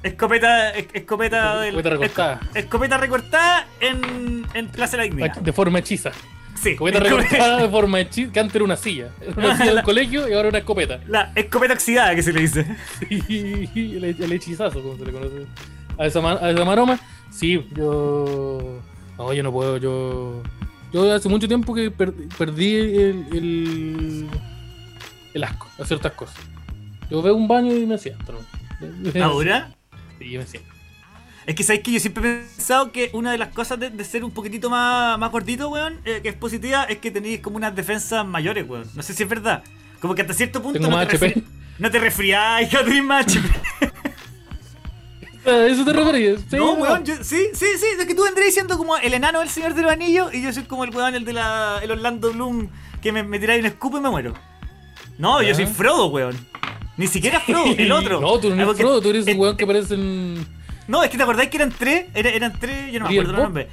Escopeta, es- escopeta, del- Escopeta recortada. esco- escopeta recortada en, en Plaza de la Dignidad. De forma hechiza. Sí, Escopeta recortada de forma hechiza. Que antes era una silla. Era una silla del colegio y ahora una escopeta. La escopeta oxidada que se le dice. Y el, el hechizazo, como se le conoce. A esa, a esa maroma, sí, yo. No, yo no puedo, yo. Yo hace mucho tiempo que per- perdí el, el. el asco a ciertas cosas. Yo veo un baño y me siento, ¿no? Ahora, Sí, me siento. es que sabéis que yo siempre he pensado que una de las cosas de, de ser un poquitito más, más gordito, weón, eh, que es positiva, es que tenéis como unas defensas mayores, weón. No sé si es verdad. Como que hasta cierto punto Tengo no, más te no te resfriáis, que tenés más HP. ¿A eso te referías? Sí, no, weón, yo- sí, sí, sí, es que tú vendréis siendo como el enano del Señor de los Anillos y yo soy como el weón, el de la, el Orlando Bloom, que me, me tiráis un escupo y me muero. No, yo soy Frodo, weón. Ni siquiera Frodo, el otro. No, tú no Ah, eres Frodo, tú eres un weón que parece en. No, es que te acordáis que eran tres, era- eran tres, yo no me acuerdo Bob. nombres.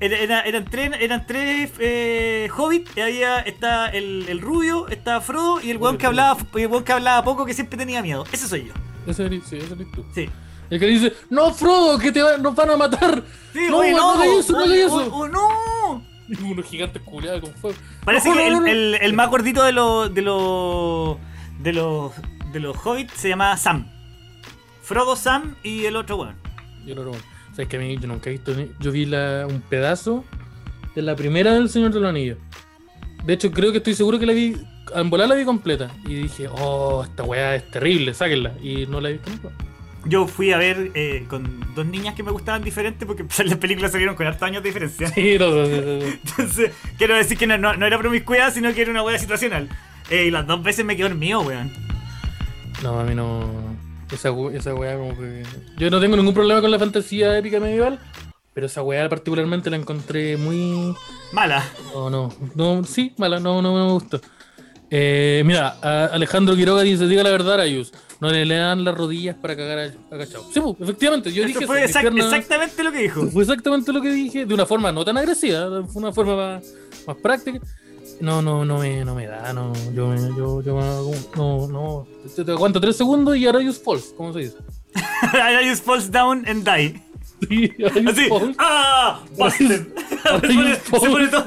Era- era- eran tres, eran tres eh, hobbits, y había está el, el rubio, estaba Frodo y el weón que hablaba, el weón que hablaba poco que siempre tenía miedo. Ese soy yo. Ese eres, sí, ese eres tú. Sí. El que dice, no, Frodo, que te va- nos van a matar. Sí, no, oye, weón, no hagas eso, no eso. oh, oh, no. Y unos gigantes culiados con fuego. Parece No, que no, el, no, no. el- el más gordito de los de los de los de los hobbits se llama Sam. Frodo, Sam y el otro weón. Yo no, no. O sea, es que a mí yo nunca he visto. Yo vi la, un pedazo de la primera del Señor de los Anillos. De hecho, creo que estoy seguro que la vi. En volar la vi completa. Y dije, oh, esta weá es terrible, sáquenla. Y no la he visto nunca. Yo fui a ver eh, con dos niñas que me gustaban diferentes porque las películas salieron con hartos años de diferencia. Sí, no, no, no. Entonces, quiero decir que no, no, era promiscuidad, sino que era una wea situacional. Eh, y las dos veces me quedó dormido, weón. No, a mí no. Esa, esa weá como que. Yo no tengo ningún problema con la fantasía épica medieval. Pero esa weá particularmente la encontré muy. Mala. No, no, no, sí, mala, no, no, no me gustó. Eh, mira, Alejandro Quiroga dice, diga la verdad, Ayus, no le, le dan las rodillas para cagar a- agachado. Sí, pues, efectivamente, yo dije fue eso, exact- mis piernas- exactamente lo que dijo. fue exactamente lo que dije, de una forma no tan agresiva, fue una forma más, más práctica. No, no, no me, no me da, no, yo, yo, yo, no, no, te, te aguanto tres segundos y Arayus falls, ¿cómo se dice? I just falls down and die. Sí, Así. ¡Ah! Busted. se, pone, todo,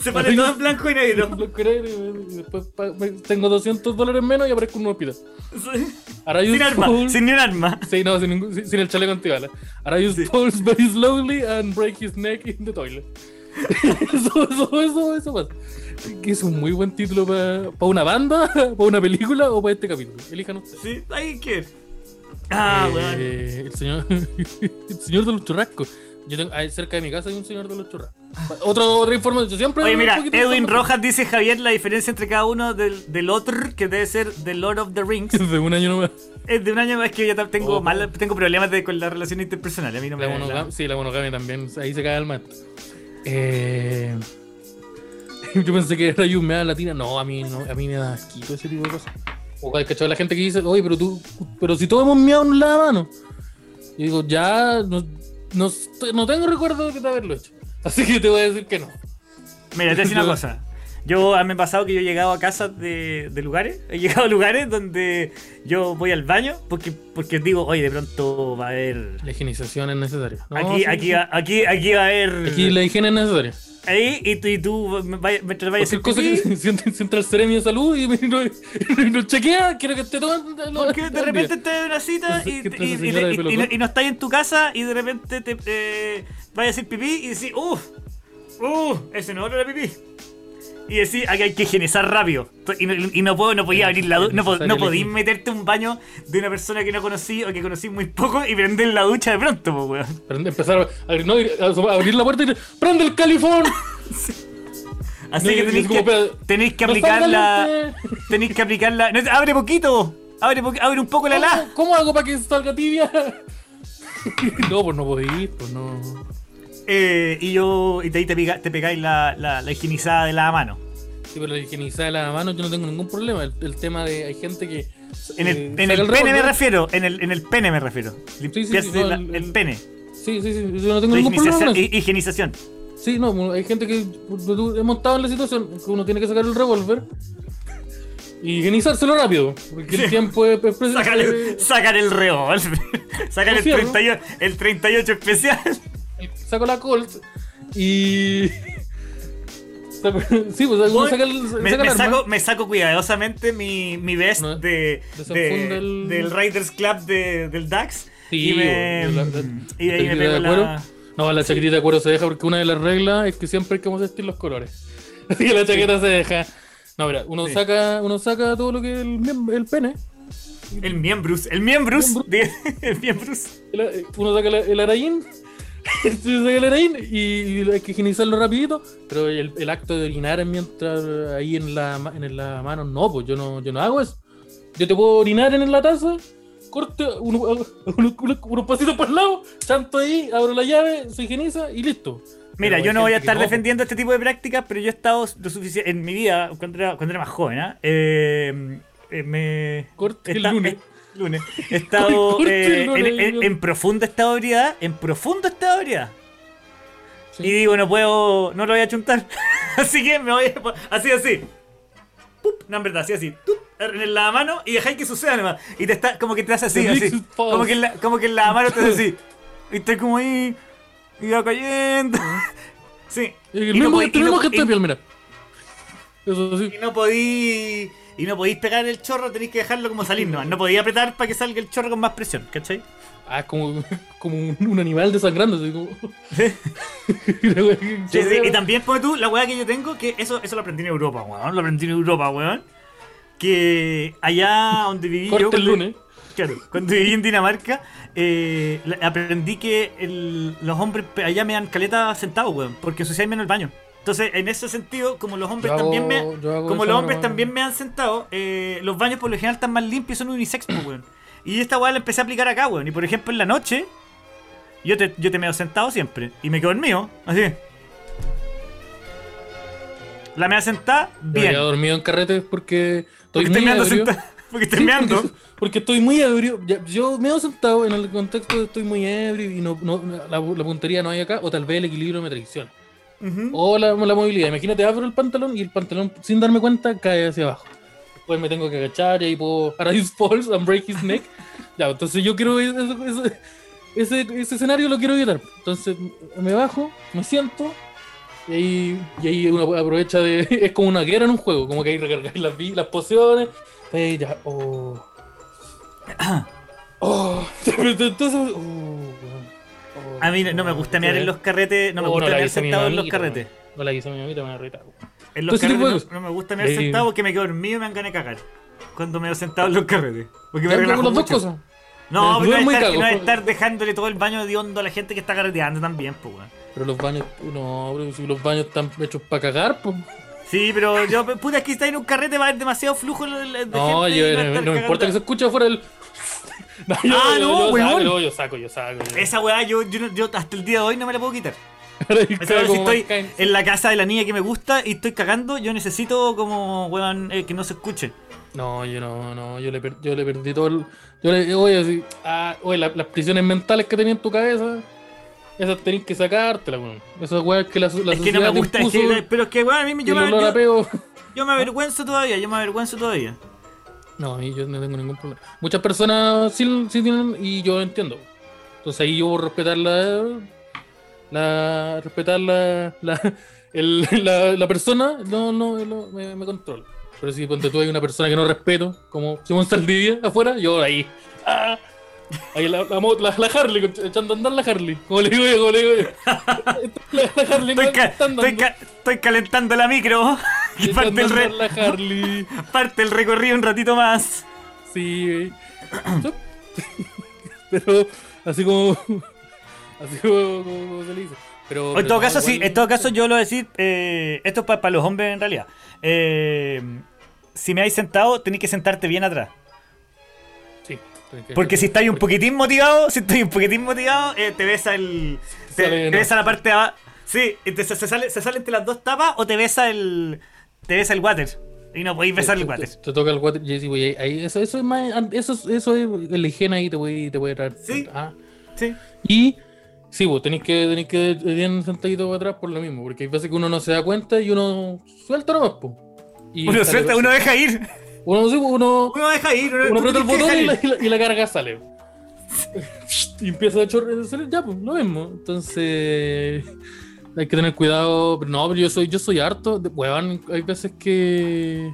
se pone todo en blanco y negro. Lo creo, y después pa- me- tengo 200 dólares menos y aparezco en un. Arayus Sin arma, sin ni un arma. Sí, no, sin, ningún- sin, sin el chaleco antibala. Arayus Sí. falls very slowly and break his neck in the toilet. eso, eso, eso, eso pasa. Que es un muy buen título para una banda, para una película o para este capítulo. Elijan ustedes. Sí, hay que. Ah, weón. Eh, el señor el señor de los churrascos. Yo tengo, cerca de mi casa hay un señor de los churrascos. Otro, otra información. Siempre Oye, mira, Edwin Rojas dice Javier la diferencia entre cada uno del, del otro, que debe ser The Lord of the Rings. De un año nomás. Es de un año más que yo tengo Oh. mal, tengo problemas de- con las relaciones interpersonales. A mí no me La la- sí, la monogamia también. Ahí se cae el maestro. Eh, yo pensé que era meada latina. No, a mí no, a mí me da asquito ese tipo de cosas. O hay cachado la gente que dice, oye, pero tú, pero si todos hemos meado en la mano. Y digo, ya no, no, no tengo recuerdo de haberlo hecho. Así que te voy a decir que no. Mira, te voy a decir una cosa. Yo, me ha pasado que yo he llegado a casas de, de lugares, he llegado a lugares donde yo voy al baño porque, porque digo, oye, de pronto va a haber... La higienización es necesaria. No, Aquí, sí, aquí, sí. va- aquí, aquí va a haber... Aquí la higiene es necesaria. Ahí, y tú, y tú me vaya- mientras vayas a cosa pipí, que si entra, el Ceremio de Salud y, nos nos chequea, quiero que esté todo. Porque de repente te da una cita y, y, no, y no estás en tu casa y de repente te eh, vayas a hacer pipí y decís, uff, uff, ese no era pipí. Y decís, aquí hay que higienizar rápido. Y no, y no puedo, no podía abrir la ducha. No, no meterte un baño de una persona que no conocí o que conocí muy poco y prender la ducha de pronto, pues, weón. Empezar a, abrir- no, a abrir la puerta y decir, ¡prende el califón! Así que tenéis que, tenéis que ¡No aplicar está la. caliente! Tenéis que aplicar la. no, abre poquito. Abre, po- abre un poco la la. ¿Cómo, cómo hago para que salga tibia? no, pues no podéis, pues no. Eh, y yo. Y de ahí te, pica- te pegáis la, la, la higienizada de la mano. Sí, pero la higienizada de la mano yo no tengo ningún problema. El, el tema de hay gente que. En el, eh, en el pene me refiero. En el, en el pene me refiero. sí, Limpiarse sí, no, la- el- pene. Sí, sí, sí, yo no tengo ningún problema con higienización. eso. hi- higienización. Sí, no, hay gente que pues, hemos estado en la situación que uno tiene que sacar el revólver y higienizárselo rápido, porque el tiempo es, es. Sacar el, revólver. Sacar el, cierro. 38, el 38 especial. Saco la Colt y. sí, pues uno saca el, me, saca el me saco, me saco cuidadosamente mi, mi vest No, de, de- el- del Riders Club de- del DAX. Sí, y me, la- la- y de ahí me pego la. No, la chaquetita de cuero se deja porque una de las reglas es que siempre hay que vestir los colores. Así que la chaqueta se deja. No, mira, uno Sí. saca, uno saca todo lo que es el, el pene. El miembrus. El miembrus. El miembrus. el- uno saca la- el araín. el y, y hay que higienizarlo rapidito. Pero el, el acto de orinar mientras ahí en la, en la mano, no, pues yo no, yo no hago eso. Yo te puedo orinar en la taza, corte uno- uno- uno- unos pasitos por el lado, chanto ahí, abro la llave, se higieniza y listo. Mira, yo no voy a estar no, defendiendo este tipo de prácticas, pero yo he estado lo suficiente en mi vida, cuando era, cuando era más joven, ¿ah? Eh, eh, me. Corte el esta- lunes. Lunes. He estado eh, lunes, en, en- en profunda estado de ebriedad, en profundo estado de ebriedad. Sí. Y digo, no puedo, no lo voy a chuntar. así que me voy a, así, así. Pup, no, en verdad, así, así. Tup, en la mano y dejáis que suceda nomás. Y te está, como que te hace así, así. Como que, en la, como que en la mano te hace así. Y estoy como ahí. Y va cayendo. sí. El Y no mismo, podí- este y no- gesto y- mira. Eso sí. y no podí. Y no podéis pegar el chorro, tenéis que dejarlo como salir nomás. No podía apretar para que salga el chorro con más presión, ¿cachai? Ah, es como, como un, un animal desangrando, así como. Sí, sí, Y también, como tú, la weá que yo tengo, que eso, eso lo aprendí en Europa, weón. Lo aprendí en Europa, weón. Que allá donde viví yo. Corte el cuando- lunes. Claro, cuando viví en Dinamarca, eh, aprendí que el- los hombres allá me dan caleta sentados, weón, porque ensucian menos el baño. Entonces, en ese sentido, como los hombres Yo hago- también me, yo hago como los hombres también me han sentado, eh, los baños por lo general están más limpios y son unisex, pues, weón. Y esta weá la empecé a aplicar acá, weón. Y por ejemplo, en la noche, yo te, yo te meo sentado siempre. Y me quedo dormido, así. La mea sentada, Yo bien. había dormido en carretes porque estoy Porque muy meando ebrio. sentado. Porque estoy Sí, meando. Porque, porque estoy muy ebrio. Yo me he sentado en el contexto de estoy muy ebrio y no, no- la, la puntería no hay acá, o tal vez el equilibrio me traiciona. O la, la movilidad. Imagínate, abro el pantalón y el pantalón, sin darme cuenta, cae hacia abajo. Después me tengo que agachar y ahí puedo. Arise falls and break his neck. Ya, entonces yo quiero. eso- eso- ese, ese escenario lo quiero evitar. Entonces me bajo, me siento. Y ahí, y ahí uno aprovecha de. Es como una guerra en un juego. Como que ahí recargáis las, las pociones. Ahí ya. Oh. Oh. Entonces. Oh, A mí no, no me gusta mear en los carretes, no me Oh, gusta la mear sentado en los carretes. No la hice mi mamita, me. En los carretes no, no me gusta mear sentado porque me quedo dormido y me dan ganas de cagar. Cuando me veo sentado en los carretes. Porque me relajo dos cosas. No, pero no es no es estar dejándole todo el baño de hondo a la gente que está carreteando también, pues, weón. Pero los baños, no, si los baños están hechos para cagar, pues. Sí, pero yo, puta, es que está en un carrete va a haber demasiado flujo de de No, gente yo, no, no me importa que se escuche afuera el. No, yo, Ah, yo- no, yo weón. saco, yo, saco, yo saco. Esa weá yo, yo, hasta el día de hoy no me la puedo quitar. Cago si estoy en la casa de la niña que me gusta y estoy cagando, yo necesito como, weón, eh, que no se escuche. No, yo no, no, yo le, per- yo le perdí todo el. Yo le, oye, así, ah, oye, la- las prisiones mentales que tenía en tu cabeza, esas tenés que sacártelas, weón. Esas weas que la, la es que no me gusta, es que, pero es que, weón, a mí me- yo me, yo me avergüenzo todavía, yo me avergüenzo todavía. No, y yo no tengo ningún problema. Muchas personas sí, sí tienen, y yo entiendo. Entonces ahí yo respetar la. la respetar la. la, la, persona, no, no, me, me controla. Pero si ponte tú hay una persona que no respeto, como Simón Saldivia afuera, yo ahí. ¡ah! Ahí la, la, la, la Harley, echando a andar la Harley. Como le digo yo, como le digo yo. La, Harley Estoy, ca- está estoy, ca- estoy calentando la micro. Y parte el, la Harley. parte el recorrido un ratito más. Sí, pero así como. Así como, como- como se le dice. Pero, En todo caso, sí, en todo caso yo lo voy a decir, eh, esto es para los hombres en realidad. Eh, si me habéis sentado, tenéis que sentarte bien atrás. Porque si estáis un poquitín motivado, si estáis un poquitín motivado, eh, te besa el. Te, te besa la parte de abajo. Sí, entonces se sale, se sale entre las dos tapas o te besa el. Te besa el water. Y no podéis besar el te, water. te- te toca el water y sí, güey, ahí, eso, eso es más. Eso, es- eso es la higiene ahí te voy, te voy a traer. Sí. Ah. Sí. Y sí, vos tenéis que, tenéis que ir bien sentadito para atrás por lo mismo, porque hay veces que uno no se da cuenta y uno suelta nomás, po. Y Uno suelta, uno deja ir. Uno, uno, Uno deja ir. Uno, uno aprieta el botón y la, dejar y la- y la carga sale. y empieza a chorrear, ya, pues, lo mismo. Entonces, hay que tener cuidado. Pero no, pero yo soy, yo soy harto. De, weón, hay veces que.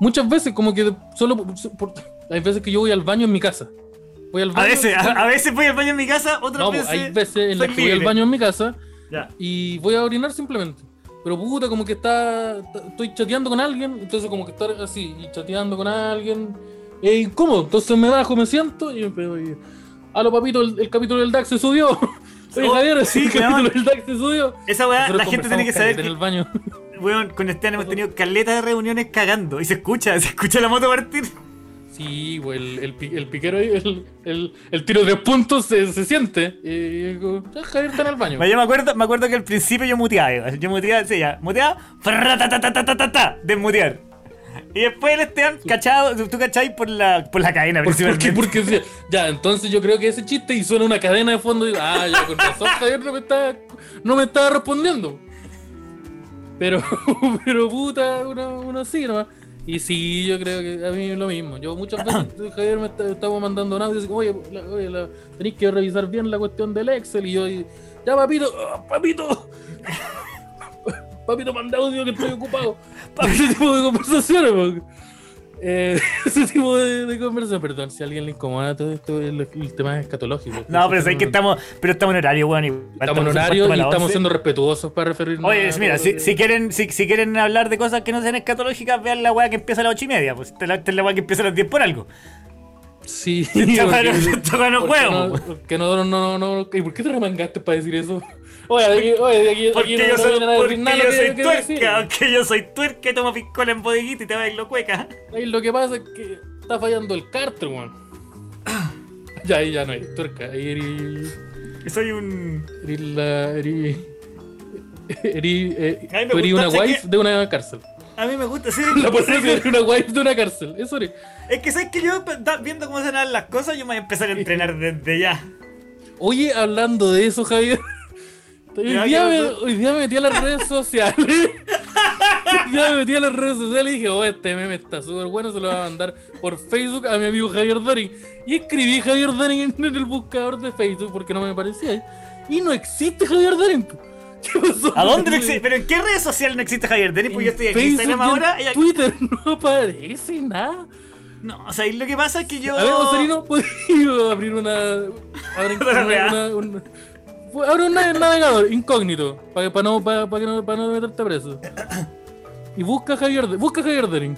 Muchas veces, como que solo. por- hay veces que yo voy al baño en mi casa. Voy al baño. A veces, a, a veces voy al baño en mi casa, otras no, pues, veces. hay veces en las que voy al baño en mi casa Ya. y voy a orinar simplemente. Pero puta, como que está, estoy chateando con alguien, entonces como que estar así y chateando con alguien es incómodo. Entonces me bajo, me siento y empiezo y, Aló papito, el, el capítulo del DAX se subió. Oye Oh, Javier, sí, el capítulo del DAX se subió. Esa weá, Nosotros la gente tiene que saber caleta en que, el baño. weón, con Esteban hemos tenido caleta de reuniones cagando. Y se escucha, se escucha la moto partir. Sí, güey, el, el, el piquero ahí, el, el, el tiro de puntos se, se siente. Y, como, "Ya, Javier está en el baño. Yo me acuerdo, me acuerdo que al principio yo muteaba, yo muteaba, sí, ya, muteaba, desmutear. Y después el Esteban, cachado, tú- cacháis por la, por la cadena ¿Por, por qué? principalmente. Porque decía, ya, entonces yo creo que ese chiste y suena una cadena de fondo y digo, ah, ya con razón Javier no me está, no me estaba respondiendo. Pero, pero puta, uno, uno sí nomás. Y sí, yo creo que a mí es lo mismo. Yo muchas veces Javier me está, estaba mandando un audio y dice, oye, la- oye la- tenéis que revisar bien la cuestión del Excel. Y yo, y, ya papito, ah, papito. Papito, manda audio que estoy ocupado. Ese tipo de conversaciones, po. Eh, ese tipo de, de conversación, perdón, si a alguien le incomoda todo esto, el, el tema es escatológico. No, pero es que estamos, pero estamos en horario, weón. igual Estamos en horario y estamos 11. siendo respetuosos para referirnos Oye, a- mira, si, si quieren, si, si quieren hablar de cosas que no sean escatológicas, vean la weá que empieza a las ocho y media. Pues esta es la, esta es la weá que empieza a las 10 por algo. Sí, porque- porque no- porque no, no, no, no, ¿Y por qué te remangaste para decir eso? Oye, de aquí, oye, de aquí, de aquí Porque no, yo no soy, a porque nada yo lo soy que tuerca, aunque yo soy tuerca y tomo piscola en bodeguita y te bailo cueca. Ahí lo que pasa es que está fallando el cárter, weón. Ya, ahí ya no hay tuerca. Ahí eres. Soy un. Eres la. Eres. Eres. eh, A eres una wife que- de una cárcel. A mí me gusta, sí. La que eres una wife de una cárcel. Eso eres. Es que sabes que yo viendo cómo se dan las cosas, yo me voy a empezar a entrenar desde ya. Oye, hablando de eso, Javier. Hoy Ya, día, ¿qué me, pasó? hoy día me metí a las redes sociales. hoy día me metí a las redes sociales y dije, oh, este meme está súper bueno, se lo voy a mandar por Facebook a mi amigo Javier Daring. Y escribí Javier Daring en el buscador de Facebook porque no me parecía. Y no existe Javier Daring. ¿Qué pasó? ¿A dónde no existe? ¿Pero en qué red social no existe Javier Denis? Pues yo estoy en Facebook Instagram en ahora. y aquí- Twitter no aparece nada. No, o sea, y lo que pasa es que yo. A ver, Osarino, ¿podrías abrir una. Abrir Una una, una- abre un na- navegador incógnito para no, para, que no, para no meterte preso. Y busca Javier, busca Javier Dering.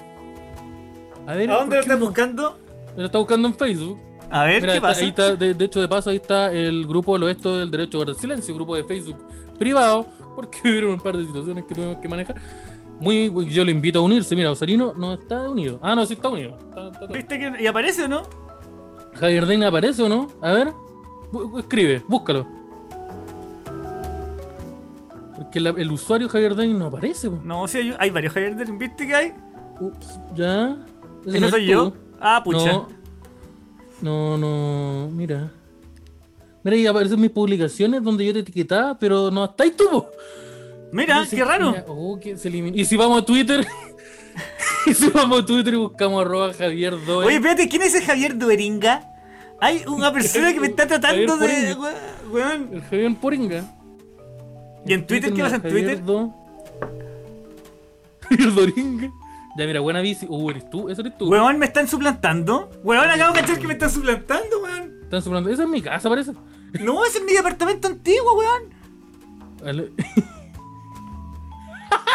A ver, ¿A dónde lo ¿por qué estás no? buscando? Lo está buscando en Facebook. A ver, Mira, ¿qué está- pasa? ahí está, de, de hecho, de paso, ahí está el grupo Lo Esto del Derecho a Guardar Silencio, grupo de Facebook privado, porque hubieron un par de situaciones que tuvimos que manejar. Muy, yo lo invito a unirse. Mira, Osarino no está unido. Ah, no, sí está unido. Está- está- está- ¿Viste que.? ¿Y aparece o no? Javier Dein aparece o no? A ver. Escribe, búscalo. Porque la- el usuario Javier Dein no aparece. po. No, sí, hay, hay varios Javier Denis. ¿Viste que hay? Ups, ya. Ese ¿Y no soy tú. yo? Ah, pucha. No. No, no. Mira. Mira, y aparecen mis publicaciones donde yo te etiquetaba, pero no está ahí tú. po. Mira, qué raro. mira, oh, que se. Y si vamos a Twitter. y si vamos a Twitter y buscamos arroba Javier Doe. Oye, espérate, ¿quién es ese Javier Dueringa? Hay una persona que me está tratando de. Javier we- Weón. el Javier Poringa. ¿Y en Twitter qué pasa en Twitter? Doringa. Ya, mira, buena bici. Uh, eres tú, ese eres tú. Weón, me están suplantando. Weón, acabo de cachar que me están suplantando, weón. Están soplando. Esa es mi casa, parece. No, ese es mi departamento antiguo, weón. Vale.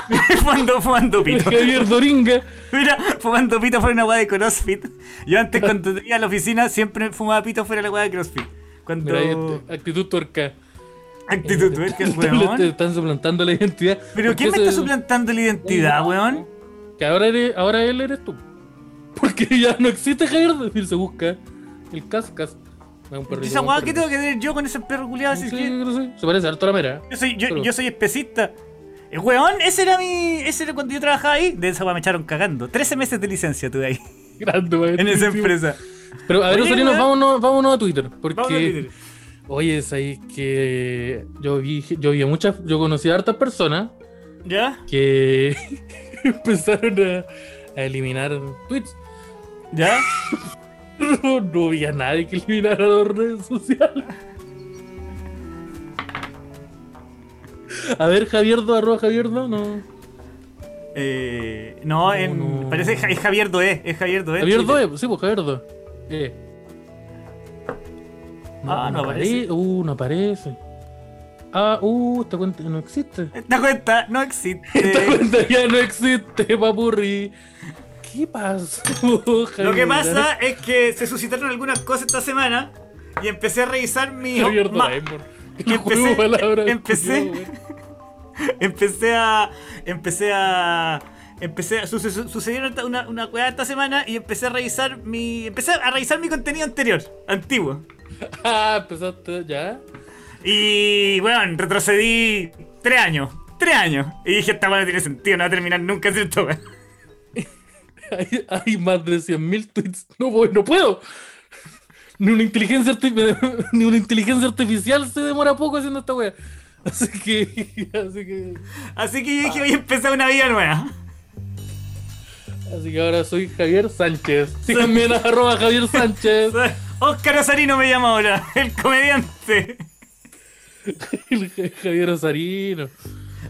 fumando, fumando pito. Javier Doringa. Mira, fumando pito fuera una weá de CrossFit. Yo antes cuando iba a la oficina siempre fumaba pito fuera la weá de CrossFit. Cuando. Mira, actitud tuerca. Actitud tuerca, el Te weón. están suplantando la identidad. Pero ¿Por ¿quién me está suplantando la identidad, weón? Que ahora, eres, ahora él eres tú. Porque ya no existe Javier. Se busca el cascas. Esa ¿qué tengo que tener yo con ese perro culiado? Sí, que- que sí. Se parece harto a la mera. Yo soy, yo, Pero- yo soy especista. Eh, weón, ese era mi. Ese era cuando yo trabajaba ahí. De esa weá me echaron cagando. 13 meses de licencia tuve ahí. Grande, weón. En esa empresa. Pero a ver, Oye, weón. vámonos, vámonos a Twitter. Porque. Vamos a Twitter. Oye, es ahí que yo vi, yo vi muchas, yo conocí a hartas personas ¿Ya? que empezaron a, a eliminar tweets. ¿Ya? No, no vi a nadie que eliminara las redes sociales. A ver, Javierdo, arroba Javierdo, no. Eh, no, en, no. parece es Javier Doé. Es. Javierdo, eh, sí, pues Javierdo. Eh. Ah, no aparece. Uh, no aparece. Ah, uh, esta cuenta no existe. Esta cuenta no Esta existe. cuenta ya no existe, papurri. ¿Qué pasó? Lo que pasa es que se suscitaron algunas cosas esta semana y empecé a revisar mi. Javier empecé, palabras. empecé, empecé a. Empecé a. Empecé a. suce- su- sucedieron esta- una, una esta semana y empecé a revisar mi. Empecé a revisar mi contenido anterior, antiguo. Ah, empezaste ya. Y bueno, retrocedí tres años. Tres años. Y dije, esta weá no tiene sentido, no va a terminar nunca, ¿cierto? Hay, hay más de 100.000 tweets. No, voy, no puedo. Ni una, inteligencia arti- ni una inteligencia artificial se demora poco haciendo esta wea. Así que. Así que. Así que yo dije, voy a empezar una vida nueva. Así que ahora soy Javier Sánchez. Síganme en arroba Javier Sánchez. Oscar Osarino me llama ahora, el comediante. Javier Osarino.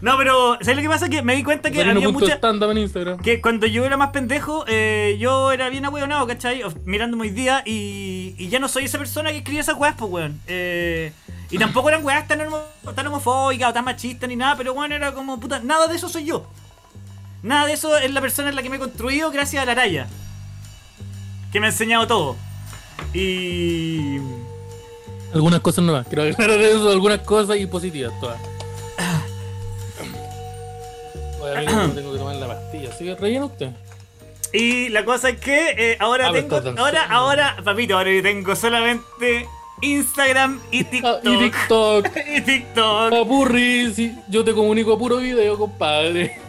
No, pero ¿sabes lo que pasa? Que me di cuenta que había mucha... stand-up en Instagram. Que cuando yo era más pendejo, eh, yo era bien ahueonado, ¿cachai? O- Mirándome hoy día y, y ya no soy esa persona que escribe esas weas, pues, weón. Eh, y tampoco eran weas tan, homo- tan homofóbicas o tan machistas ni nada, pero weón, era como, puta, nada de eso soy yo. Nada de eso es la persona en la que me he construido gracias a la raya. Que me ha enseñado todo. Y... Algunas cosas nuevas. Quiero aclarar eso, algunas cosas y positivas todas. Amigo, no tengo que tomar la pastilla. Así que rellena usted. Y la cosa es que eh, ahora Ah, tengo. Ahora, ahora, papito, ahora yo tengo solamente Instagram y TikTok. y TikTok. y TikTok. Papurri, sí, yo te comunico a puro video, compadre.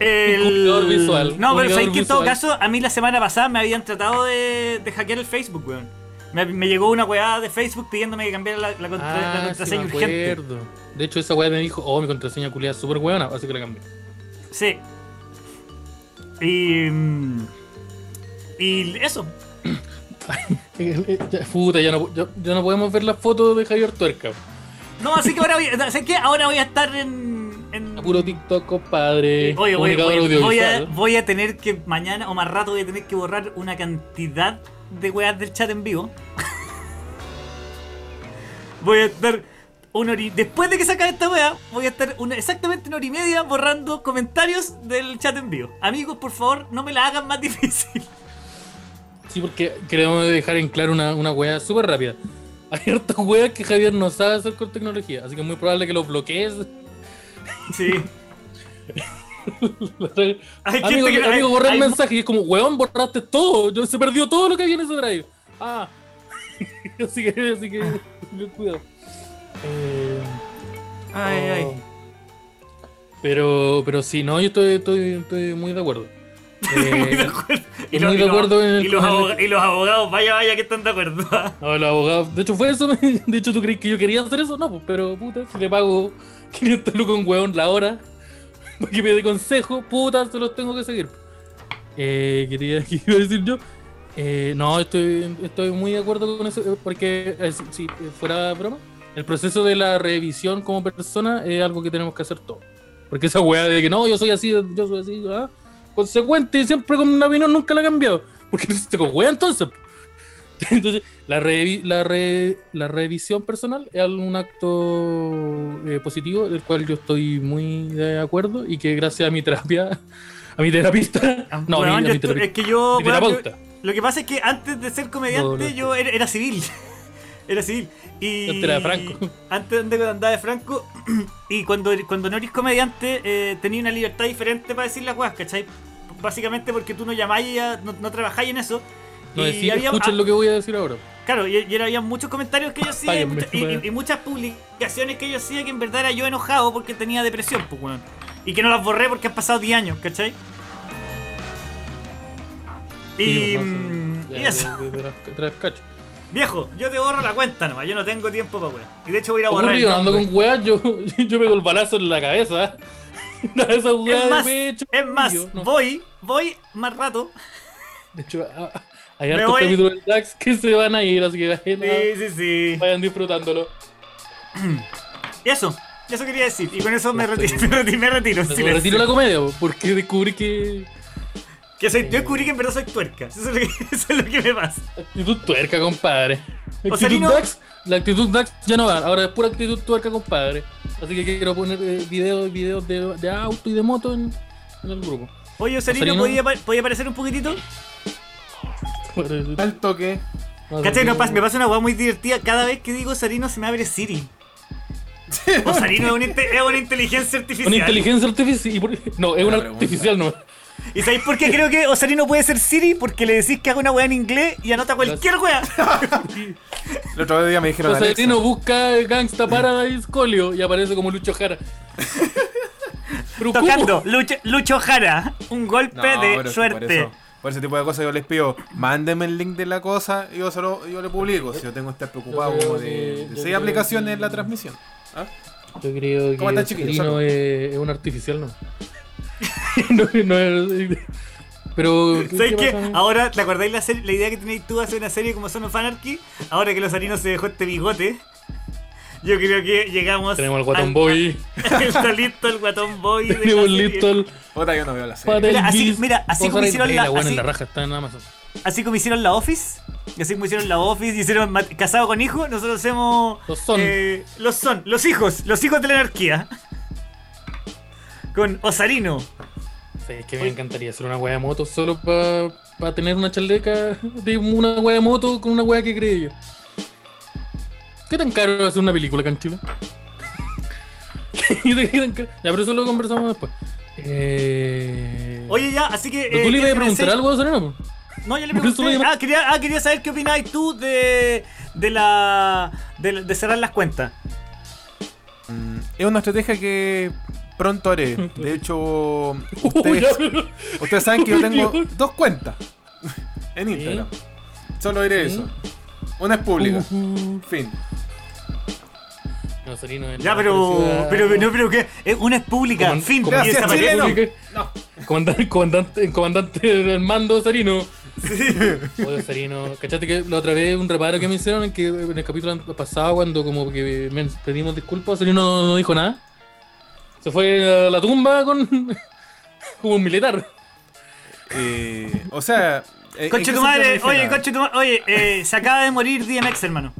El... Visual. No, pero sabes que en todo caso, a mí la semana pasada me habían tratado de, de hackear el Facebook, weón. Me, me llegó una weá de Facebook pidiéndome que cambiara la, la contra- la Ah, sí, contraseña me urgente. De hecho, esa weá me dijo, oh, mi contraseña culiada es súper buena, así que la cambié. Sí. Y. mm, Y eso. Puta, ya no, ya, ya no podemos ver las fotos de Javier Tuerca. No, así que ahora voy, ¿sabes qué? Ahora voy a estar en. En A puro TikTok, compadre. Oye, voy, comunicador voy- a, voy a tener que mañana o más rato voy a tener que borrar una cantidad de weas del chat en vivo. voy a estar una hora y- Después de que saca esta wea, voy a estar una- exactamente una hora y media borrando comentarios del chat en vivo. Amigos, por favor, no me la hagan más difícil. Sí, porque queremos dejar en claro una, una weá súper rápida. Hay hartas weas que Javier no sabe hacer con tecnología, así que es muy probable que los bloquees. Sí. Hay gente amigo, que- amigo, hay- el mensaje y es como, weón, borraste todo. Yo, se perdió todo lo que había en ese drive. Ah. así que, así que, cuidado. Eh, Ay, oh. ay. Pero, pero sí, no, yo estoy, estoy, estoy muy de acuerdo. Eh, Y, los- muy y de los- acuerdo en y los el- aboga- y los abogados, vaya, vaya, que están de acuerdo. No, los abogados. De hecho, fue eso. De hecho, ¿tú crees que yo quería hacer eso? No, pues, pero puta, si le pago 500 lucas un weón la hora para que me dé consejo, puta, se los tengo que seguir. Eh, quería, ¿qué iba a decir yo? Eh, no, estoy, estoy muy de acuerdo con eso, eh, porque, eh, si, fuera broma, el proceso de la revisión como persona es algo que tenemos que hacer todos. Porque esa weá de que no, yo soy así, yo soy así, ¿ah? consecuente y siempre con una opinión nunca la he cambiado. Porque no existe con weá entonces. Entonces, la, revi- la, re- la revisión personal es un acto eh, positivo del cual yo estoy muy de acuerdo y que gracias a mi terapia, a mi terapista, no, a mi- a mi, es que yo. Lo que pasa es que antes de ser comediante No, no. yo era, era civil. era civil. Y Antes era de Franco. Antes de andaba de Franco. y cuando, cuando no eres comediante, eh, tenía una libertad diferente para decir las cosas, ¿cachai? Básicamente porque tú no llamáis, no, no trabajáis en eso. No y decir, había- escuchen ah, lo que voy a decir ahora. Claro, y, y había muchos comentarios que yo hacía y, mucha- muchas publicaciones que yo hacía que en verdad era yo enojado porque tenía depresión, pues, weón. Y que no las borré porque han pasado 10 años, ¿cachai? Y, y eso. Viejo, yo te borro la cuenta nomás, yo no tengo tiempo para weón. Y de hecho voy a ir a borrar. El ando con weas, yo, yo pego el balazo en la cabeza. Esas weas Es más, de pecho. es más, yo, no. voy, voy más rato. De hecho, a- a- hay hartos voy. capítulos del DAX que se van a ir, así que vayan, Sí, sí, sí. vayan disfrutándolo. Y eso, eso quería decir. Y con eso me estoy. me retiro, me retiro, en Me silencio. retiro la comedia, po, porque descubrí que Que soy, yo descubrí que en verdad soy tuerca. Eso es lo que, eso es lo que me pasa. actitud tuerca, compadre. Actitud DAX, la actitud DAX ya no va, ahora es pura actitud tuerca, compadre. Así que quiero poner eh, videos, videos de, de auto y de moto en, en el grupo. Oye, Osarino. ¿podía, ¿podía aparecer un poquitito? Al toque. ¿Cachai? No, me pasa una hueá muy divertida. Cada vez que digo Osarino se me abre Siri. Osarino es una, inte- es una inteligencia artificial. Una inteligencia artificial. y por- No, es una artificial, no. ¿Y sabéis por qué creo que Osarino puede ser Siri? Porque le decís que haga una weá en inglés y anota cualquier weá. El otro día me dijeron O sea, Alexa. no busca Gangsta Paradise Colio y aparece como Lucho Jara. Tocando Lucho, Lucho Jara. Un golpe No, de suerte. Por ese tipo de cosas yo les pido, mándenme el link de la cosa y yo, se lo, yo le publico. Si yo tengo que estar preocupado como de, que- de yo seis aplicaciones en la transmisión. ¿Ah? Yo creo que ¿Cómo están, chiquillos? Es, es un artificial, ¿no? no, no es... Pero... ¿Sabes qué? Ahora, ¿te acordáis la, serie- la idea que tenéis tú de hacer una serie como Son of Anarchy? Ahora que los Osarino se dejó este bigote. Yo creo que llegamos. Tenemos al Guatón Boy, Está listo el guatón boy. tenemos listo el Puta, yo no veo la serie. Mira, así- mira, como hicieron ahí la- así- en la raja, está en Amazon. Así como hicieron la Office, y así como hicieron la Office, y hicieron Casado con Hijo, nosotros hacemos. Los son. eh, los son, los hijos, los hijos de la anarquía. Con Osarino. Sí, es que me encantaría hacer una wea de moto solo para tener una chaleca de una wea de moto con una wea que cree yo. ¿Qué tan caro es hacer una película acá en Chile? ¿Qué tan caro? Ya, pero eso lo conversamos después. Eh... Oye, ya, así que. ¿Pero eh, ¿Tú le ibas a ¿qué preguntar algo a Serena? po? No, ya le pregunté. Ah quería, ah, quería saber qué opináis tú de. de la. de, de cerrar las cuentas. Mm, Es una estrategia que pronto haré. De hecho, ustedes, ustedes saben que yo tengo dos cuentas en Instagram. Solo diré Sí. eso. Una es pública. Ujú. Fin. No, es Ya, pero. pero, no, pero que. es- Una es pública. Coman- fin, comandante y desaparece. chileno. No. Comandante, comandante, comandante del mando Sarino. Oye, Sarino, ¿cachaste que la otra vez un reparo que me hicieron en que en el capítulo pasado cuando como que me pedimos disculpas, Sarino no, no dijo nada? Se fue a la tumba con como un militar. Eh, o sea. eh, ¿en Conche qué tu madre, oye, conche tu madre, oye, eh, se acaba de morir DMX, hermano.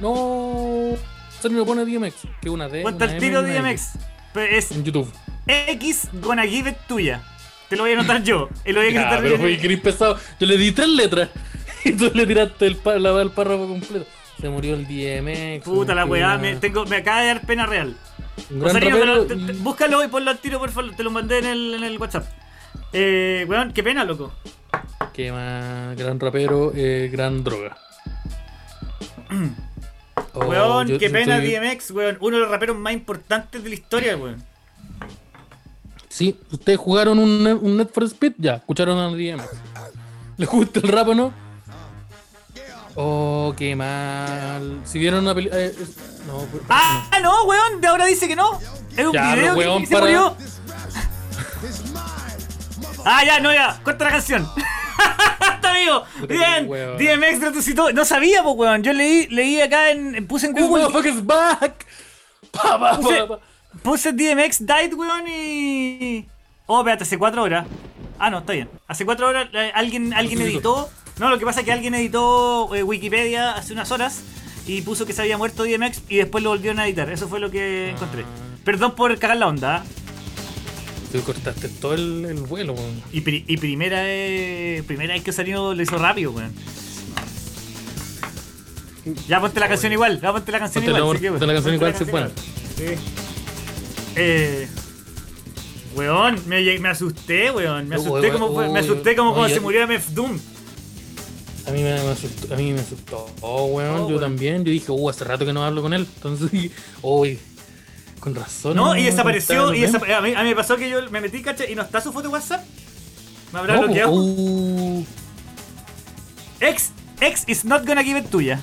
No, Sarino pone DMX, que una. Cuenta el tiro DMX. Pero es En YouTube. X gonna give it tuya. Te lo voy a anotar yo. Y lo voy a pero fue gris pesado. Yo le di tres letras y tú le tiraste el, la- el párrafo completo. Se murió el DMX. Puta la weá, una- me, tengo, me acaba de dar pena real. Osarino, rapero te lo- te- y- te- búscalo y ponlo al tiro, por favor. Te lo mandé en el, en el WhatsApp. Eh, weón, qué pena, loco. Que más gran rapero, eh, gran droga. Oh, weón, yo qué pena estoy- DMX, weón. Uno de los raperos más importantes de la historia, weón. Sí, ustedes jugaron un, un Net for Speed, ya, escucharon a DMX. ¿Les gusta el rap o no? Oh, qué mal. Si vieron una película. no, pues- Ah, no, weón, de ahora dice que no. Es un Ya, video weón, que se para- murió. Ah, ya, no, ya, corta la canción. Está vivo. Bien. DMX resucitó. No sabía, pues, weón. Yo leí, leí acá en. Puse en Google. motherfucker's back. Pa, pa, Puse, pa, puse DMX died, weón, y. Oh, espérate, hace cuatro horas. Ah, no, está bien. Hace cuatro horas eh, alguien, alguien editó No, lo que pasa es que alguien editó eh, Wikipedia hace unas horas y puso que se había muerto DMX y después lo volvieron a editar. Eso fue lo que encontré. Perdón por cagar la onda. ¿ah? Tú cortaste todo el, el vuelo, weón. Y, pri- y primera vez, primera vez que salió lo hizo rápido, weón. Ya ponte la canción igual, ya ponte la canción Ponte la- igual. ponte la weón. canción igual, sí, la. Eh, weón, me, asusté, weón. Me asusté como, fue- me asusté como cuando se murió MF Doom. A mí me, me asustó, a mí me asustó. Oh, weón, yo weón. también. Yo dije, uh, hace rato que no hablo con él. Entonces, dije, uy, con razón. No, y desapareció. Y esa desapa- a, mí, a mí me pasó que yo me metí, cacha, y no está su foto de WhatsApp. Me habrá no, bloqueado. uh, X, X is not gonna give it tuya.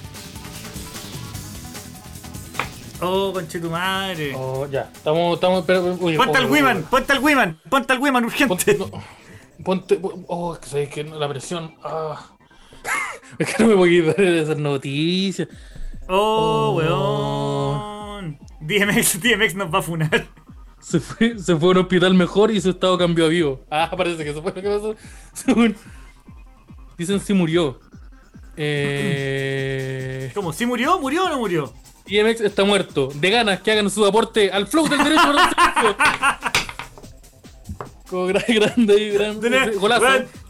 Oh, conche tu madre. oh, ya, estamos, estamos, pero, oye, Ponte al Wiman, ponte al Wiman, ponte al Wiman urgente. Ponte, no, ponte, oh, es que sabes que la presión, ah. Es que no me puedo quitar de esas noticias. Oh, Oh. weón. DMX, DMX nos va a funar. Se fue, se fue a un hospital mejor y su estado cambió a vivo. Ah, parece que eso fue lo que pasó. Según- Dicen si murió. Eh... ¿Cómo? ¿Sí murió? ¿Murió o no murió? DMX está muerto. De ganas que hagan su aporte al flow del derecho. Como gran, grande y gran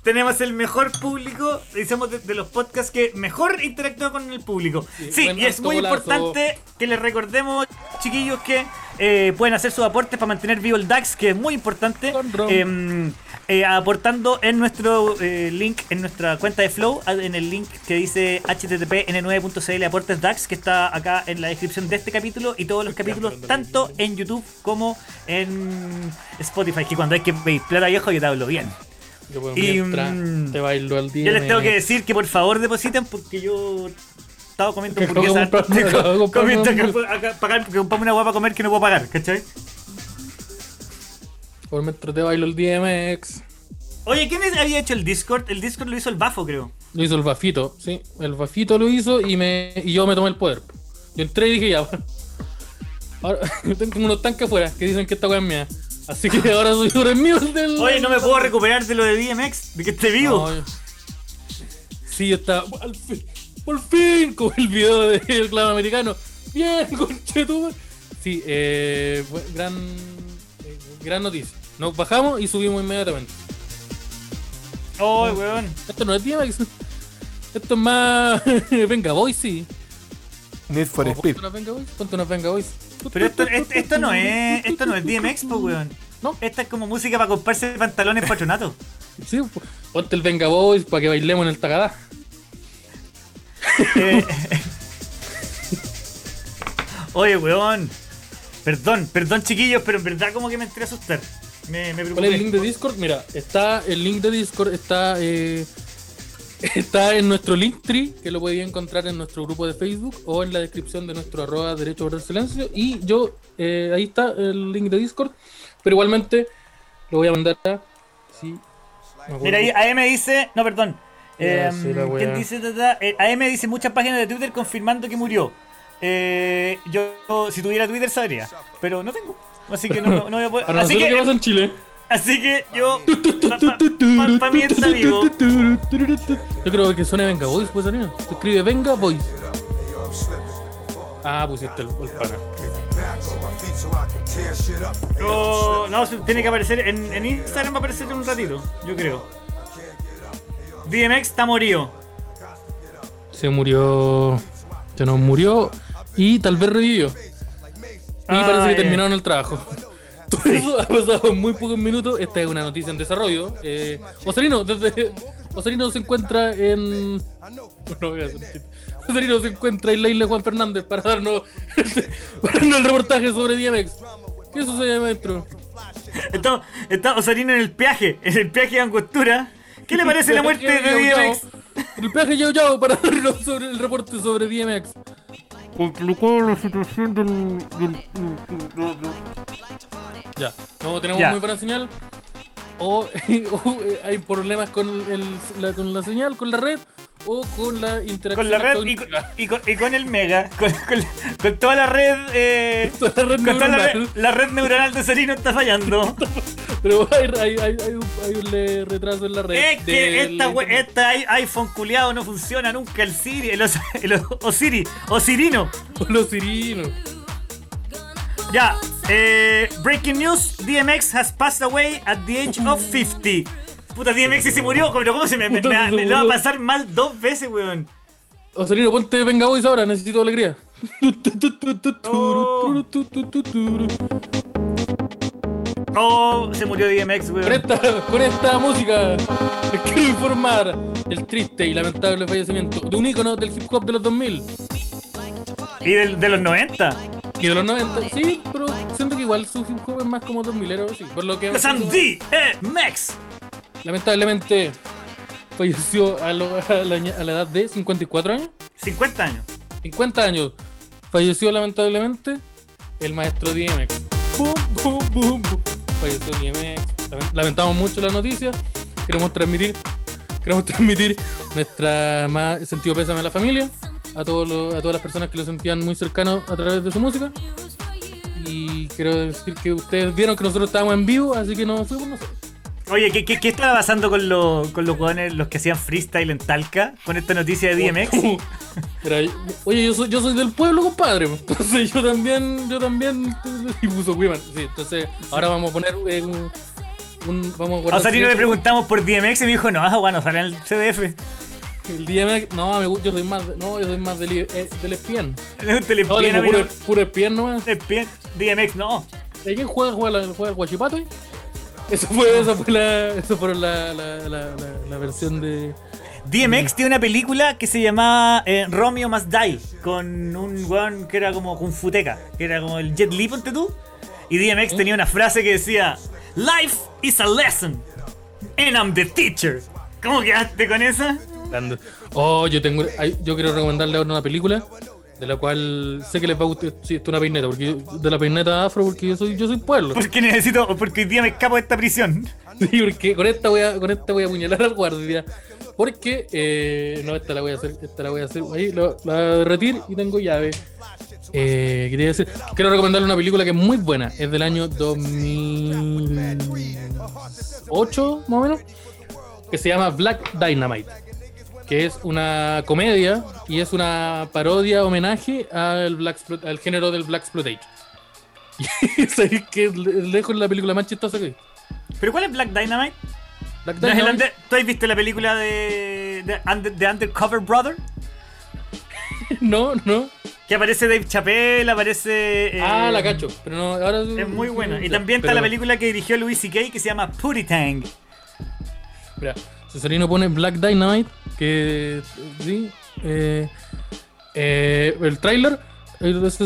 Tenemos, el mejor público, somos de, de los podcasts que mejor interactúa con el público. Sí, Sí, y es muy golazo. importante que les recordemos, chiquillos, que eh, pueden hacer sus aportes para mantener vivo el DAX, que es muy importante. Em, eh, aportando en nuestro eh, link, en nuestra cuenta de Flow, en el link que dice http n9.cl aportes DAX, que está acá en la descripción de este capítulo y todos los capítulos, tanto en YouTube como en Spotify, que cuando hay que pedir plata viejo yo te hablo bien. Yo, pues, y, mm, te bailo al día. Yo les tengo que decir que por favor depositen porque yo estaba comiendo Que acabo de hamburguesa. comprarme- Estoy acabo de co- comprarme comiendo acá, pagar, porque comprarme una guapa a comer que no puedo pagar, ¿cachai? Por mientras te bailo el DMX. Oye, ¿quién es- había hecho el Discord? El Discord lo hizo el Bafo, creo. Lo hizo el Bafito, sí. El Bafito lo hizo y me y yo me tomé el poder. Yo entré y dije ya. Ahora tengo como unos tanques afuera que dicen que esta weá es mía. Así que ahora soy es mío del. Oye, no me puedo recuperar de lo de DMX, de que esté vivo. No, Sí, yo estaba. Al fin, por fin, con el video del clavo americano. Bien, conchetumar. Sí, eh, gran, eh, gran noticia. Nos bajamos y subimos inmediatamente. Oye, weón. Esto no es DMX. Esto es más. Venga, voy, sí. Need for Oh, Speed. Ponte Venga Boys, ponte unas Venga Boys. Pero esto, esto, esto no es esto no es DMX, pues, weón. No. Esta es como música para comprarse pantalones patronato. Sí, po. ponte el Venga Boys para que bailemos en el Takada. Eh, Oye, weón. Perdón, perdón, chiquillos, pero en verdad como que me entré a asustar. Me, me ¿Cuál es el link de Discord? Mira, está el link de Discord está eh, está en nuestro Linktree, que lo podéis encontrar en nuestro grupo de Facebook o en la descripción de nuestro arroba derecho por el silencio. Y yo, eh, ahí está el link de Discord. Pero igualmente lo voy a mandar a. Sí, me acuerdo. Mira, ahí AM dice. No, perdón. Eh, sí, la ¿Quién dice? tata? Eh, AM dice muchas páginas de Twitter confirmando que murió. Eh, yo, si tuviera Twitter, sabría. Pero no tengo. Así que no, no, no voy a poder. Para Así nosotros, ¿qué pasa que, en Chile? así que yo. Para mí está vivo. Yo creo que suena Venga Boys, pues salir. Se escribe Venga Boys. Ah, pusiste el, el pana. No, no, tiene que aparecer. En, en Instagram va a aparecer en un ratito, yo creo. DMX está morido. Se murió. Se nos murió y tal vez revivió. Y Ah, parece que terminaron el trabajo. Todo eso ha pasado en muy pocos minutos. Esta es una noticia en desarrollo. Eh, Osarino, desde. Osarino se encuentra en. No voy a hacer. Osarino se encuentra en la isla de Juan Fernández para darnos, para darnos el reportaje sobre DMX. ¿Qué sucede ahí adentro? Está, está Osarino en el peaje, en el peaje de Angostura. ¿Qué le parece la muerte de. DMX? El peaje Yao Yao para darnos sobre el reporte sobre DMX. Complicó la situación del. Ya, no tenemos Ya. muy buena señal. O, o, eh, hay problemas con, el, la, con la señal, con la red, o con la interacción. Con la red y con, y con- y con el Mega, con, toda la red. Eh, Toda la red la neuronal. la red neuronal de Osarino está fallando. Pero hay, hay, hay, hay un, hay un le- retraso en la red. Es que esta, we- esta iPhone culiado no funciona nunca. El Siri, el, Os- el O- Osiri, Osirino. Los sirinos. Ya, eh, breaking news: DMX has passed away at the age of 50. Puta, DMX se murió, pero ¿cómo se me, me, me- me lo va a pasar mal dos veces, weón? Osorino, ponte Venga Boys ahora, necesito alegría. Oh. Oh, se murió DMX, Con weón. esta, con esta música les quiero informar del triste y lamentable fallecimiento de un ícono del hip hop de los 2000 Y del- de los 90. y de los 90. Sí, pero siento que igual su hip hop es más como 2000 sí. Por lo que DMX. Lamentablemente falleció a, lo- a la, a la edad de 54 años. 50 años. 50 años. Falleció lamentablemente el maestro DMX. Bum, bum, bum. Falleció DMX. Lamen- Lamentamos mucho la noticia. Queremos transmitir, queremos transmitir nuestra más sentido pésame a la familia, a todos los- a todas las personas que lo sentían muy cercano a través de su música. Y quiero decir que ustedes vieron que nosotros estábamos en vivo, así que no fuimos nosotros. Oye, ¿qué, qué, qué estaba pasando con, los con los hueones, los que hacían freestyle en Talca, con esta noticia de DMX? Oye, yo soy, yo soy del pueblo, compadre. Entonces yo también, yo también. Y puso Wiman. Sí, entonces ahora vamos a poner eh, un, un- Vamos a A Osarino le preguntamos por DMX y me dijo, no, bueno, sale en el CDF. El DMX. No, yo soy más. de- No, yo soy más del, eh, del espien. Es un No, puro, puro espien nomás. Espien. DMX, no. ¿Y quién juega, juega, juega el guachipato? Eso fue, esa fue la, eso fue la, la, la, versión de. DMX tiene una película que se llamaba eh, Romeo Must Die, con un weón que era como Kung Futeca, que era como el Jet Li, ponte tú. Y DMX tenía una frase que decía, Life is a lesson, and I'm the teacher. ¿Cómo quedaste con esa? Oh, yo tengo. Yo quiero recomendarle ahora una película de la cual sé que les va a gustar. Sí, esto es una peineta, porque yo- de la peineta afro, porque yo soy, yo soy pueblo. Porque necesito, porque hoy día me escapo de esta prisión. Sí, porque con esta voy a, con esta voy a apuñalar al guardia. Porque, eh, no, esta la voy a hacer, esta la voy a hacer. Ahí la, la voy a derretir y tengo llave. Eh, quería decir, quiero recomendarle una película que es muy buena. Es del año 2008, más o menos. Que se llama Black Dynamite. Que es una comedia y es una parodia, homenaje al, black, al género del Black Exploitation. Y sabéis que es lejos la película más chistosa que. ¿Pero cuál es Black Dynamite? Black ¿No es el Dynamite- under- ¿Tú has visto la película de, de, Under- de Undercover Brother? No, no. Que aparece Dave Chappelle, aparece... eh, ah, la cacho. Pero no, ahora Es muy buena. Y también está la película que dirigió Louis C.K. que se llama Pootie Tang. Mira, Cesarino pone Black Dynamite, que sí, eh, eh, el tráiler, este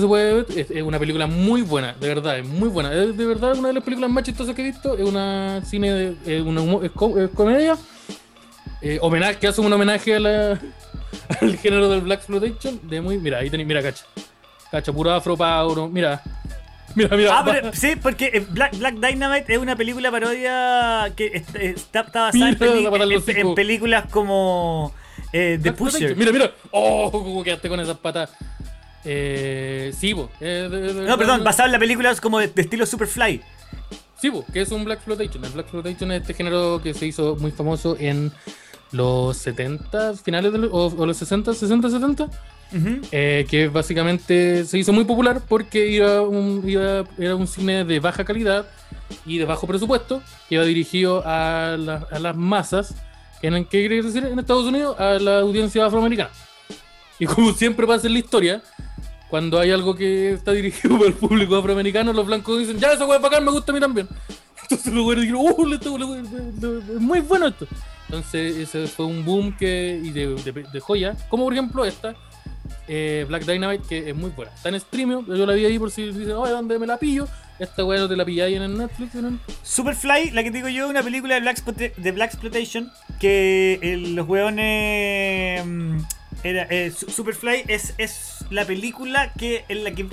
es, una película muy buena, de verdad, es muy buena. Es de verdad una de las películas más chistosas que he visto. Es una cine de una humo- es co- es comedia. eh, homenaje, que hace un homenaje al género del Black Exploitation. De muy, mira, ahí tenéis, mira, cacha. Cacha, puro afro, pauro, mira. Mira, mira. Ah, pero sí, porque eh, Black, Black Dynamite es una película parodia que est- está, está basada en, Mira, la en- en películas como eh, The Black Pusher. Mira, mira. Oh, cómo quedaste con esas patas. Eh, sí, bo. eh, de- de- No, perdón, basado en las películas como de, de estilo Superfly. Sí, bo, que es un Black Exploitation. El Black Exploitation es este género que se hizo muy famoso en los 70, finales de los, o, o los 60, 60, 70. Ujú. eh, que básicamente se hizo muy popular porque iba un, iba- era un cine de baja calidad y de bajo presupuesto que iba dirigido a, la- a las masas, en, ¿qué quiere decir en Estados Unidos? A la audiencia afroamericana. Y como siempre pasa en la historia, cuando hay algo que está dirigido para el público afroamericano, los blancos dicen, ya, esa hueá bacán, me gusta a mí también. Entonces los güeyes dijeron, le- es muy bueno esto. Entonces ese fue un boom que, y de, de, de joya, como por ejemplo esta, eh, Black Dynamite, que es muy buena. Está en streaming, yo la vi ahí por si dicen, oye, ¿dónde me la pillo? Esta weá no te la pilláis en el Netflix. Superfly, la que te digo yo, una película de Black, de Black Exploitation que eh, los weones... mm, Era, eh, Su- Superfly es, es la película que en la que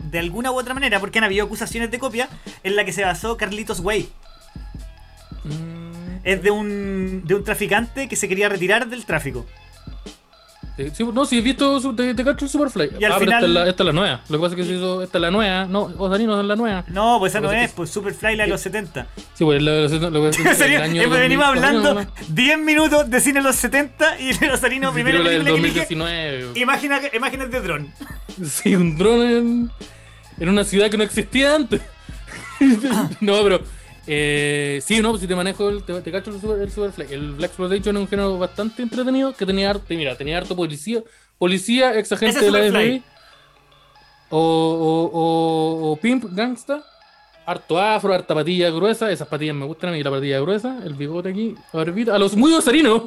de alguna u otra manera, porque han habido acusaciones de copia, en la que se basó Carlitos Way. Mm, Es de un, de un traficante que se quería retirar del tráfico. Eh, sí, no, si he visto te, te cacho el Superfly. Y al ah, pero final- esta es, la, esta es la nueva. Lo que pasa es que se hizo, esta es la nueva. No, Osanino es la nueva. No, pues esa no es, pues Superfly la de los 70. Sí, pues lo, lo, lo, En serio, el año eh, venimos 2000, hablando no, no, 10 minutos de cine de los 70 y Rosarino, no. primera Creo la del película que elige, 2019. imagina, imágenes de dron. Sí, un dron en, en una ciudad que no existía antes. no, pero. Eh, sí, no, pues si te manejo el, te, te cacho el, super, el Superfly. El Black Exploitation es un género bastante entretenido que tenía harto, mira, tenía harto policía, policía, ex agente de la. FBI, o, o, o, o pimp, gangsta, harto afro, harta patilla gruesa, esas patillas me gustan a mí, la patilla gruesa, el bigote aquí, la barbita, a los muy osarinos.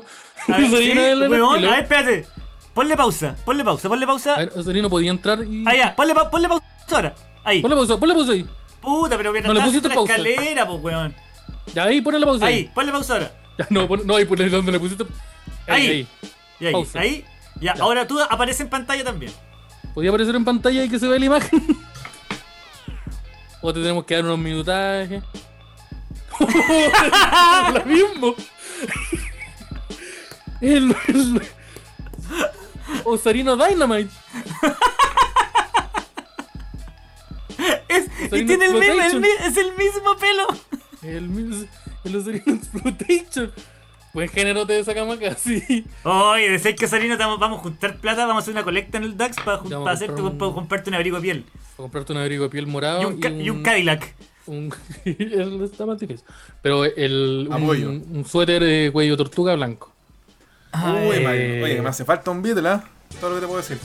A ver, sí, Osarino es el weón, a ver, espérate. Ponle pausa, ponle pausa, ponle pausa. A ver, Osarino podía entrar y. Ah, ya, ponle, pa- ponle pausa ahora. Ahí. Ponle pausa, ponle pausa ahí. Puta, pero que No le pusiste la pausa. escalera, pues, weón. Ya ahí, ponle pausa Ahí, ponle pausa ahora. Ya, no, pon- no, ahí ponle donde le pusiste. Ahí. Y ahí, Pausa. ahí. Ya, Ya. ahora tú apareces en pantalla también. ¿Podía aparecer en pantalla y que se vea la imagen? ¿O te tenemos que dar unos minutajes? Lo mismo. El, el- Osarino Dynamite. Es, y tiene el mismo, el es el mismo pelo. El, mis- el Exploitation. Buen género te sacamos acá, sí. Oye, que Sarino te vamos, vamos a juntar plata, vamos a hacer una colecta en el DAX para, para un- para comprarte un abrigo de piel. Para comprarte un abrigo de piel morado Y un, y un Cadillac. un- está más difícil. Pero el, un, suéter de cuello tortuga blanco. Uy, Eh, oye, que me hace falta un Beatle, ¿ah? Todo lo que te puedo decir.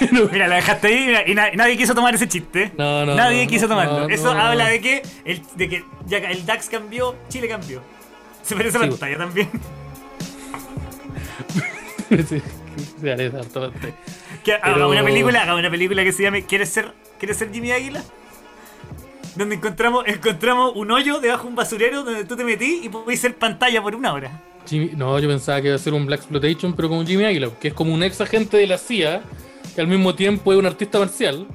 Mira, la dejaste ahí mira, y, na- y nadie quiso tomar ese chiste. No, no, Nadie quiso tomarlo. no, Eso no, habla no. de que el, de que ya el DAX cambió, Chile cambió. Se parece a Sí, pantalla también. sí, bastante. Que haga Pero- una película, haga una película que se llame ¿Quieres ser, ¿Quieres ser Jimmy Águila? Donde encontramos, encontramos un hoyo debajo de un basurero donde tú te metís y podés ser pantalla por una hora. Jimmy- no, yo pensaba que iba a ser un Black Exploitation, pero como Jimmy Águila, que es como un ex agente de la CIA, que al mismo tiempo es un artista marcial.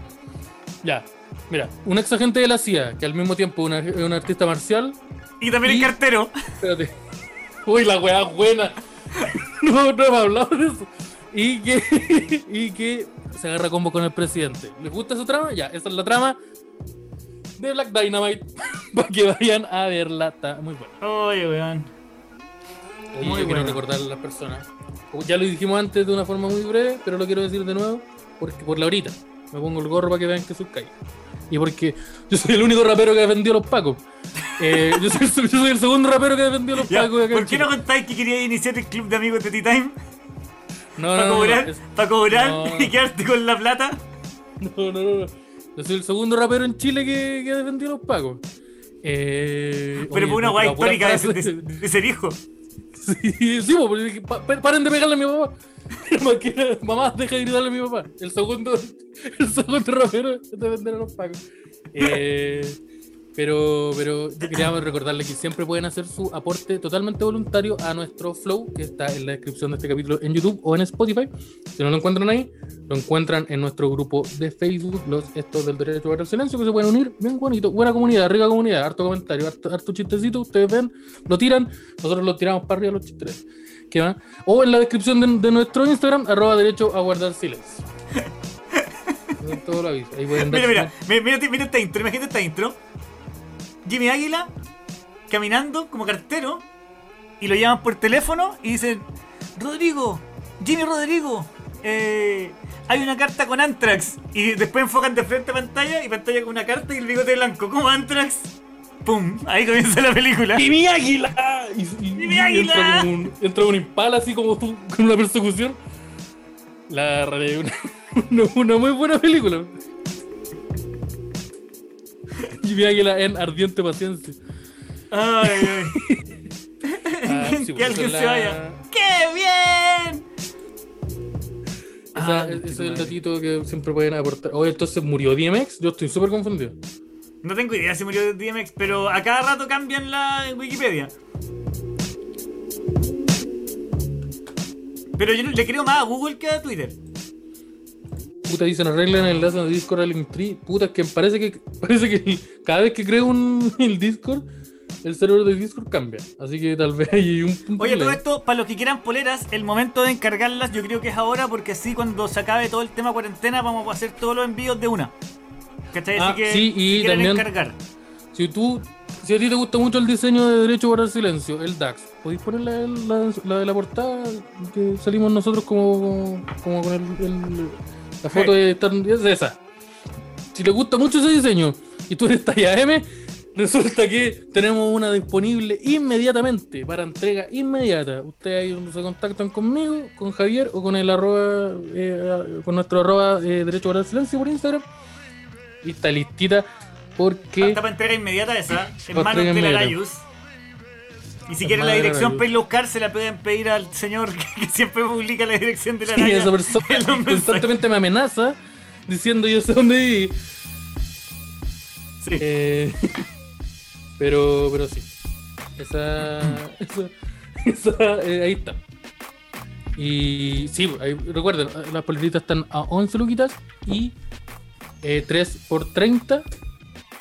Ya, mira, un ex agente de la CIA, que al mismo tiempo es una- es un artista marcial. Y también el Y- cartero. Espérate. Uy, la weá buena. No, no hemos hablado de eso. Y que, y que se agarra combo con el presidente. ¿Les gusta esa trama? Ya, esa es la trama de Black Dynamite. Para que vayan a verla. Está muy buena. Oye, weón. Oye, Muy yo quiero buena. recordarle a las personas. Ya lo dijimos antes de una forma muy breve, pero lo quiero decir de nuevo. Porque por la horita. Me pongo el gorro para que vean que soy calle. Y porque yo soy el único rapero que ha defendido a los pacos. Eh, yo, soy, yo soy el segundo rapero que ha defendido a los Ya, pacos. acá ¿Por qué no contáis que quería iniciar el club de amigos de T-Time? No, Para no, cobrar, no, es- pa' cobrar no. y quedarte con la plata. no, no, no, no. Yo soy el segundo rapero en Chile que, que ha defendido a los pacos. Eh, Pero oye, por una guay histórica de, de- de ser hijo. Sí, sí, po, porque pa- paren de pegarle a mi papá. Mamá, deja de gritarle a mi papá. El segundo, el segundo rapero es defender a los pacos. Eh, pero, pero yo queríamos recordarles que siempre pueden hacer su aporte totalmente voluntario a nuestro flow, que está en la descripción de este capítulo en YouTube o en Spotify. Si no lo encuentran ahí, lo encuentran en nuestro grupo de Facebook, los estos del derecho al silencio, que se pueden unir. Bien bonito, buena comunidad, rica comunidad, harto comentario, harto, harto chistecito. Ustedes ven, lo tiran, nosotros lo tiramos para arriba los chistes. ¿Qué va? O en la descripción de, de nuestro Instagram, arroba derecho a guardar silencio. Todo lo aviso. Ahí pueden Mira, mira, mira, mira, mira esta intro, imagínate esta intro. Jimmy Águila caminando como cartero y lo llaman por teléfono y dicen, Rodrigo, Jimmy Rodrigo, eh, hay una carta con Antrax. Y después enfocan de frente a pantalla y pantalla con una carta y el bigote blanco, como Antrax. ¡Pum! Ahí comienza la película. ¡Y mi águila! Y, y- ¡Y mi águila! Entra como un, entra un impala así como tú, con una persecución. La realidad una, una muy buena película. Y mi águila en ardiente paciencia. Ay, ay. Ah, sí, que pues, alguien esa se es la- vaya. ¡Qué bien! Esa- Ah, ese es el datito que siempre pueden aportar. Oye, entonces murió DMX. Yo estoy súper confundido. No tengo idea si murió DMX, pero a cada rato cambian la Wikipedia. Pero yo le creo más a Google que a Twitter. Puta, dicen arreglen el enlace de Discord al Linktree. Puta, es que parece que parece que cada vez que creo un, el Discord el servidor de Discord cambia. Así que tal vez hay un punto Oye, todo esto, para los que quieran poleras, el momento de encargarlas yo creo que es ahora, porque así cuando se acabe todo el tema cuarentena vamos a hacer todos los envíos de una. ¿Cachai? Ah, así que sí, y si también- encargar. Si tú, si a ti te gusta mucho el diseño de Derecho para el Silencio, el DAX, podéis poner la, la- la de la portada que salimos nosotros como, como con el, el- la foto de estar- es esa. Si te gusta mucho ese diseño y tú eres talla M, resulta que tenemos una disponible inmediatamente para entrega inmediata. Ustedes ahí se contactan conmigo, con Javier o con el arroba, eh, con nuestro arroba eh, Derecho para el Silencio por Instagram. Y está listita porque... Para entrega inmediata esa, en manos de la inmediata. Arayus. Y si En quieren la dirección para a buscar, se la pueden pedir al señor que siempre publica la dirección de la Sí, araña esa persona constantemente me amenaza diciendo yo sé dónde viví. Sí. Eh, pero, pero sí. Esa. esa, esa, eh, ahí está. Y sí, recuerden, las poleritas están a 11 luquitas y eh, 3 por 30.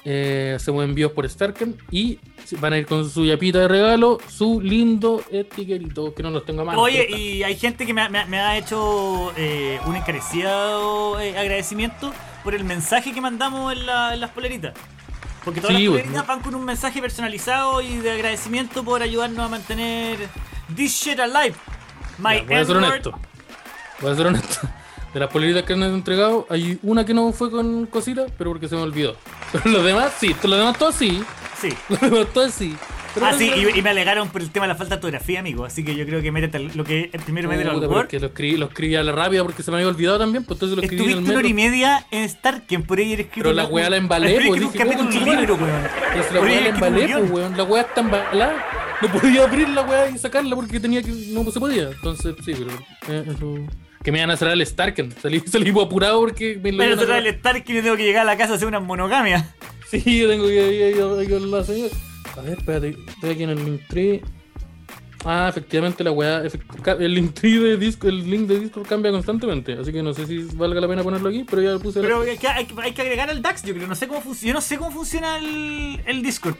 Eh, hacemos envíos por Starken y van a ir con su yapita de regalo, su lindo etiquetito, que no los tengo a mano. Oye, y hay gente que me ha, me ha- me ha hecho eh, un encarecido eh, agradecimiento por el mensaje que mandamos en, la- en las poleritas. Porque todas Sí, las bueno. poleritas van con un mensaje personalizado y de agradecimiento por ayudarnos a mantener this shit alive. My Ya, voy a ser honesto. Voy a ser honesto. De las poleritas que han entregado, hay una que no fue con cositas, pero porque se me olvidó. Pero los demás sí, los demás todos sí. Sí. Los demás todos sí. Pero Ah, no- sí, y, y me alegaron por el tema de la falta de ortografía, amigo. Así que yo creo que métete lo que el primero mételo al Word. es que lo escribí, lo escribí a la rápida porque se me había olvidado también, pues entonces lo escribí en Estuviste el una hora y media en Starken por ahí escrito. Pero la un- weá la embalé, pues, un dije, capítulo un weón, libro, weón. Pero si la weá la un embalé, pues weón. La weá está embalada. No podía abrir la weá y sacarla porque tenía que. No se podía. Entonces, sí, pero. eh, eso- Que me iban a cerrar el Starken. Salí, salí apurado porque me lo Pero iban a cerrar el Starken y tengo que llegar a la casa a hacer una monogamia. Sí, yo tengo que ir con la señora. A ver, espérate, estoy aquí en el link tree. Ah, efectivamente la weá, el link tree de disco, el link de Discord cambia constantemente, así que no sé si valga la pena ponerlo aquí, pero ya lo puse. Pero hay que, hay, que- agregar al DAX, yo creo. No sé cómo funciona. Yo no sé cómo funciona el, el Discord.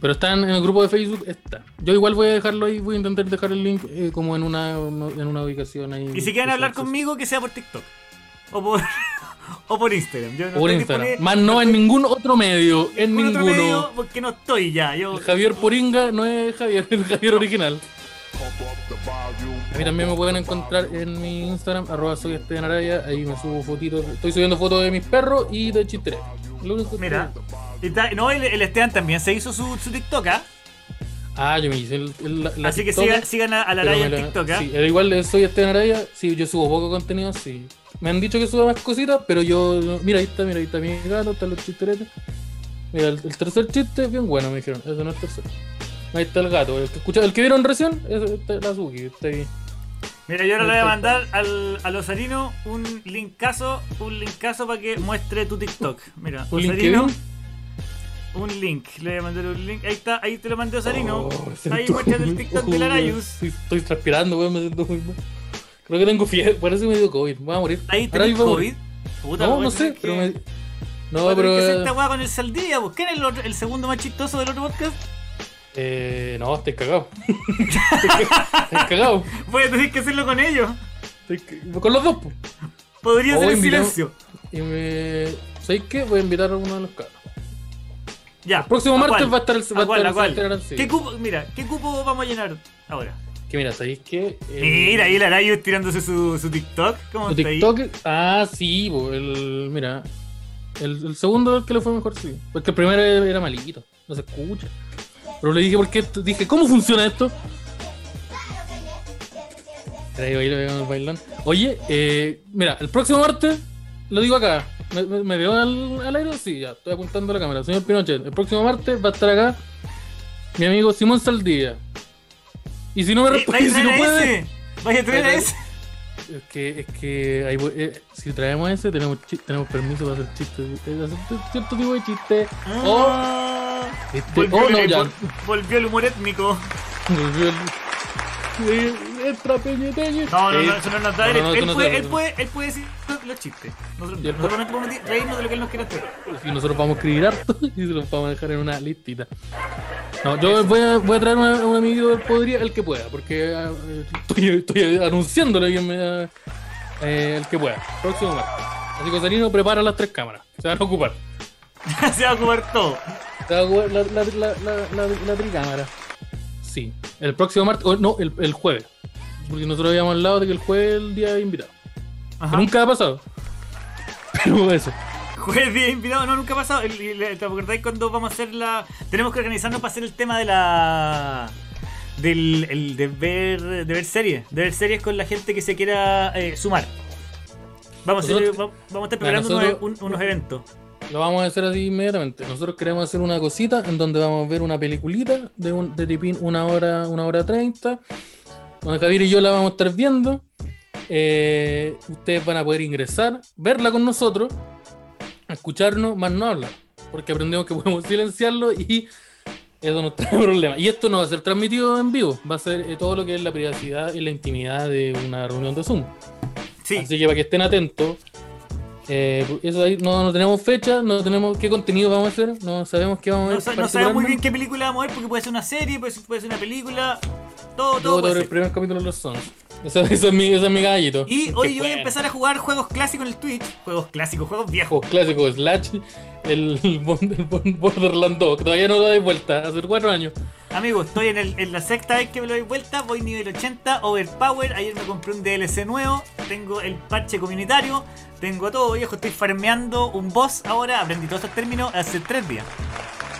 Pero está en, en el grupo de Facebook, está. Yo igual voy a dejarlo ahí, voy a intentar dejar el link eh, como en una, en una ubicación ahí. Y si quieren hablar acceso. conmigo, que sea por TikTok. O por, o por Instagram. Yo no O por Instagram. Más no en ningún otro medio, en ningún otro ninguno. medio porque no estoy ya. Yo, El Javier Poringa no es Javier, el Javier original. A mí también me pueden encontrar en mi Instagram, arroba soy Esteban Araya, ahí me subo fotitos, estoy subiendo fotos de mis perros y de único que No, el, el Esteban también se hizo su, su TikTok, ¿ah? Ah, yo me hice el, el- la, Así que sigan, sigan a, a la Araya en la- TikTok, ¿ah? Sí, igual soy Esteban Araya, sí, yo subo poco contenido, sí. Me han dicho que suba más cositas, pero yo, mira, ahí está, mira, ahí está mi gato, están los chisteretes. Mira, el, el tercer chiste es bien bueno, me dijeron, ese no es el tercero. Ahí está el gato, el que, escucha, el que vieron recién, está la Suki, está ahí. Mira, yo ahora le voy a mandar al, Osarino un linkazo, un linkazo para que muestre tu TikTok. Mira, ¿Un Osarino, LinkedIn? Un link. Le voy a mandar un link. Ahí está, ahí te lo mandé Osarino. Oh, me ahí muestra el TikTok oh, de la weón, Arayus. Estoy transpirando, weón, me siento muy mal. Creo que tengo fiebre, parece que me dio COVID, voy a morir. Ahí a COVID. Puta, No, a no sé, pero me... No, a pero... que hacer eh, esta weá con el Saldía. pues. ¿Quién es el, otro- el segundo más chistoso del otro podcast? Eh, no, estoy cagado. estoy cagado. Voy a tener que hacerlo con ellos. Con los dos, pues. Podría Oh, ser en silencio. Y me... ¿Sabéis qué? Voy a invitar a uno de los cabros. Ya. El próximo ¿a martes va a estar el- va. ¿Qué cupo, mira, ¿qué cupo vamos a llenar ahora? Que mira, ¿sabéis qué? El- Mira, ahí la Arayus tirándose su, su TikTok. ¿Cómo ¿Tu está ahí? TikTok? Ah, sí, el... Mira... El, el segundo que le fue mejor, sí. Porque el primero era malito. No se escucha. Pero le dije, ¿por qué? Dije, ¿cómo funciona esto? Ahí bailando. Oye, eh, mira, el próximo martes, lo digo acá. ¿Me, me, veo al, al aire? Sí, ya, estoy apuntando a la cámara. Señor Pinochet, el próximo martes va a estar acá mi amigo Simón Saldía. Y si no me responde, ¿Vais a si no puede. ese? ¿Vais a traer a ese? Es que, es que ahí eh, si traemos ese, tenemos, tenemos permiso para hacer chistes. eh, hacer cierto tipo de chistes. O, Ah, este, volvió, oh, no, el, ya. vol- volvió el humor étnico. Eh, entra. No, no, no, eso no nos da él. puede, él, puede, él puede decir los chistes. Nosotros, nosotros no podemos reírnos de lo que él nos quiera hacer. Y nosotros vamos a escribir harto y se los vamos a dejar en una listita. No, yo voy a, voy a traer una- un amigo del podría, el que pueda, porque eh, estoy, estoy anunciándole que me da, eh, el que pueda. Próximo martes. Así que Sarino prepara las tres cámaras. Se van a ocupar. Se va a ocupar todo. Se va a ocupar la, la, la, la, la, la tricámara. Sí. El próximo martes, o no, el, el jueves. Porque nosotros habíamos hablado de que el jueves es el día de invitado. Ajá. nunca ha pasado. Pero eso. Jueves día invitado, no, nunca ha pasado. ¿Te acordáis cuando vamos a hacer la. Tenemos que organizarnos para hacer el tema de la. Del el de ver de ver series, de ver series con la gente que se quiera eh, sumar. Vamos a, Nosotros- va- vamos a estar preparando nosotros- unos, un- unos eventos. Lo vamos a hacer así inmediatamente. Nosotros queremos hacer una cosita en donde vamos a ver una peliculita de, un, de tipín una hora, una hora treinta. Donde Javier y yo la vamos a estar viendo. Eh, ustedes van a poder ingresar, verla con nosotros, escucharnos, más no hablar. Porque aprendemos que podemos silenciarlo y eso no trae problema. Y esto no va a ser transmitido en vivo, va a ser eh, todo lo que es la privacidad y la intimidad de una reunión de Zoom. Sí, Así que para que estén atentos. Eh, eso ahí, no, no tenemos fecha, no tenemos qué contenido vamos a hacer, no sabemos qué vamos a no, sa- no sabemos muy bien qué película vamos a ver porque puede ser una serie, puede ser, puede ser una película. Todo, todo ver el primer capítulo de los Sons. Ese es mi, ese es mi gallito. Y hoy yo voy a empezar a jugar juegos clásicos en el Twitch. Juegos clásicos, juegos viejos. Juegos clásicos, Slash, el, el Borderlands 2, que todavía no lo doy vuelta, hace cuatro años. Amigos, estoy en, el- en la sexta vez que me lo doy vuelta, voy nivel 80, Overpower, ayer me compré un DLC nuevo, tengo el parche comunitario, tengo todo viejo, estoy farmeando un boss ahora, aprendí todos estos términos hace tres días.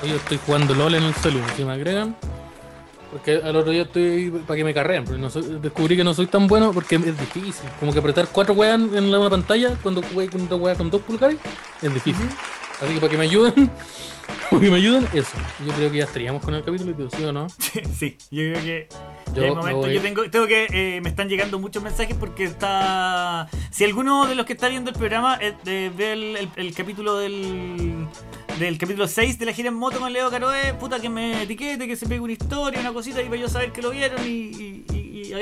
Hoy yo estoy jugando LOL en el celu, si me agregan. Porque al otro día estoy para que me carreen, no soy- descubrí que no soy tan bueno porque es difícil. Como que apretar cuatro weas en la una pantalla cuando juegue con otra wea con dos pulgares es difícil. Así que para que me ayuden, para que me ayuden, eso. Yo creo que ya estaríamos con el capítulo, ¿sí o no? sí, yo creo que Yo me momento. voy. Yo tengo, tengo que, eh, me están llegando muchos mensajes porque está... Si alguno de los que está viendo el programa eh, eh, ve el, el- el capítulo del... Del capítulo 6 de la gira en moto con Leo Caroe, puta que me etiquete, que se pegue una historia, una cosita y para yo saber que lo vieron y, y.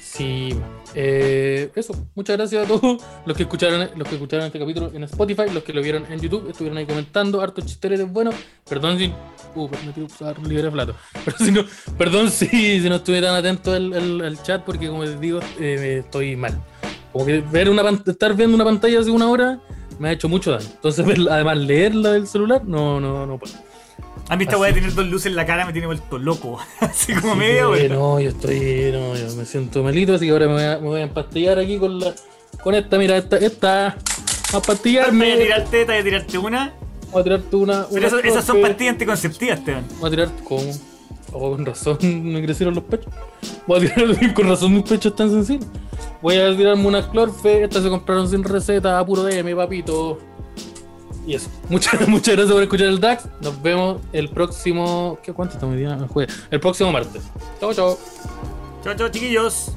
Sí, eh, eso. Muchas gracias a todos los que escucharon los que escucharon este capítulo en Spotify, los que lo vieron en YouTube, estuvieron ahí comentando, hartos chisteretes buenos. Perdón si. Uh, me quiero usar libre plato. Pero si no, perdón si, si no estuve tan atento al, chat, porque como les digo, eh, estoy mal. Como que ver una estar viendo una pantalla hace una hora me ha hecho mucho daño. Entonces, además, leerla del celular, no, no, no puedo. A mí esta weá de tener dos luces en la cara me tiene vuelto loco. Así como eh, hora. No, yo estoy. No, yo me siento malito, así que ahora me voy a, me voy a empastillar aquí con la. Con esta, mira, esta. esta a Voy a pastillarme. tirarte, te voy a tirarte una. Voy a tirarte una. Pero eso- esas son pastillas anticonceptivas, Esteban. Voy a tirar. ¿Cómo? Oh, con razón me crecieron los pechos. Con razón mis pechos están sensibles. Voy a tirarme unas clorfe, estas se compraron sin receta, a puro DM, papito. Y eso. Muchas, muchas gracias por escuchar el DAX. Nos vemos el próximo. ¿Qué cuánto estamos día? El próximo martes. Chao, chao. Chao, chao, chiquillos.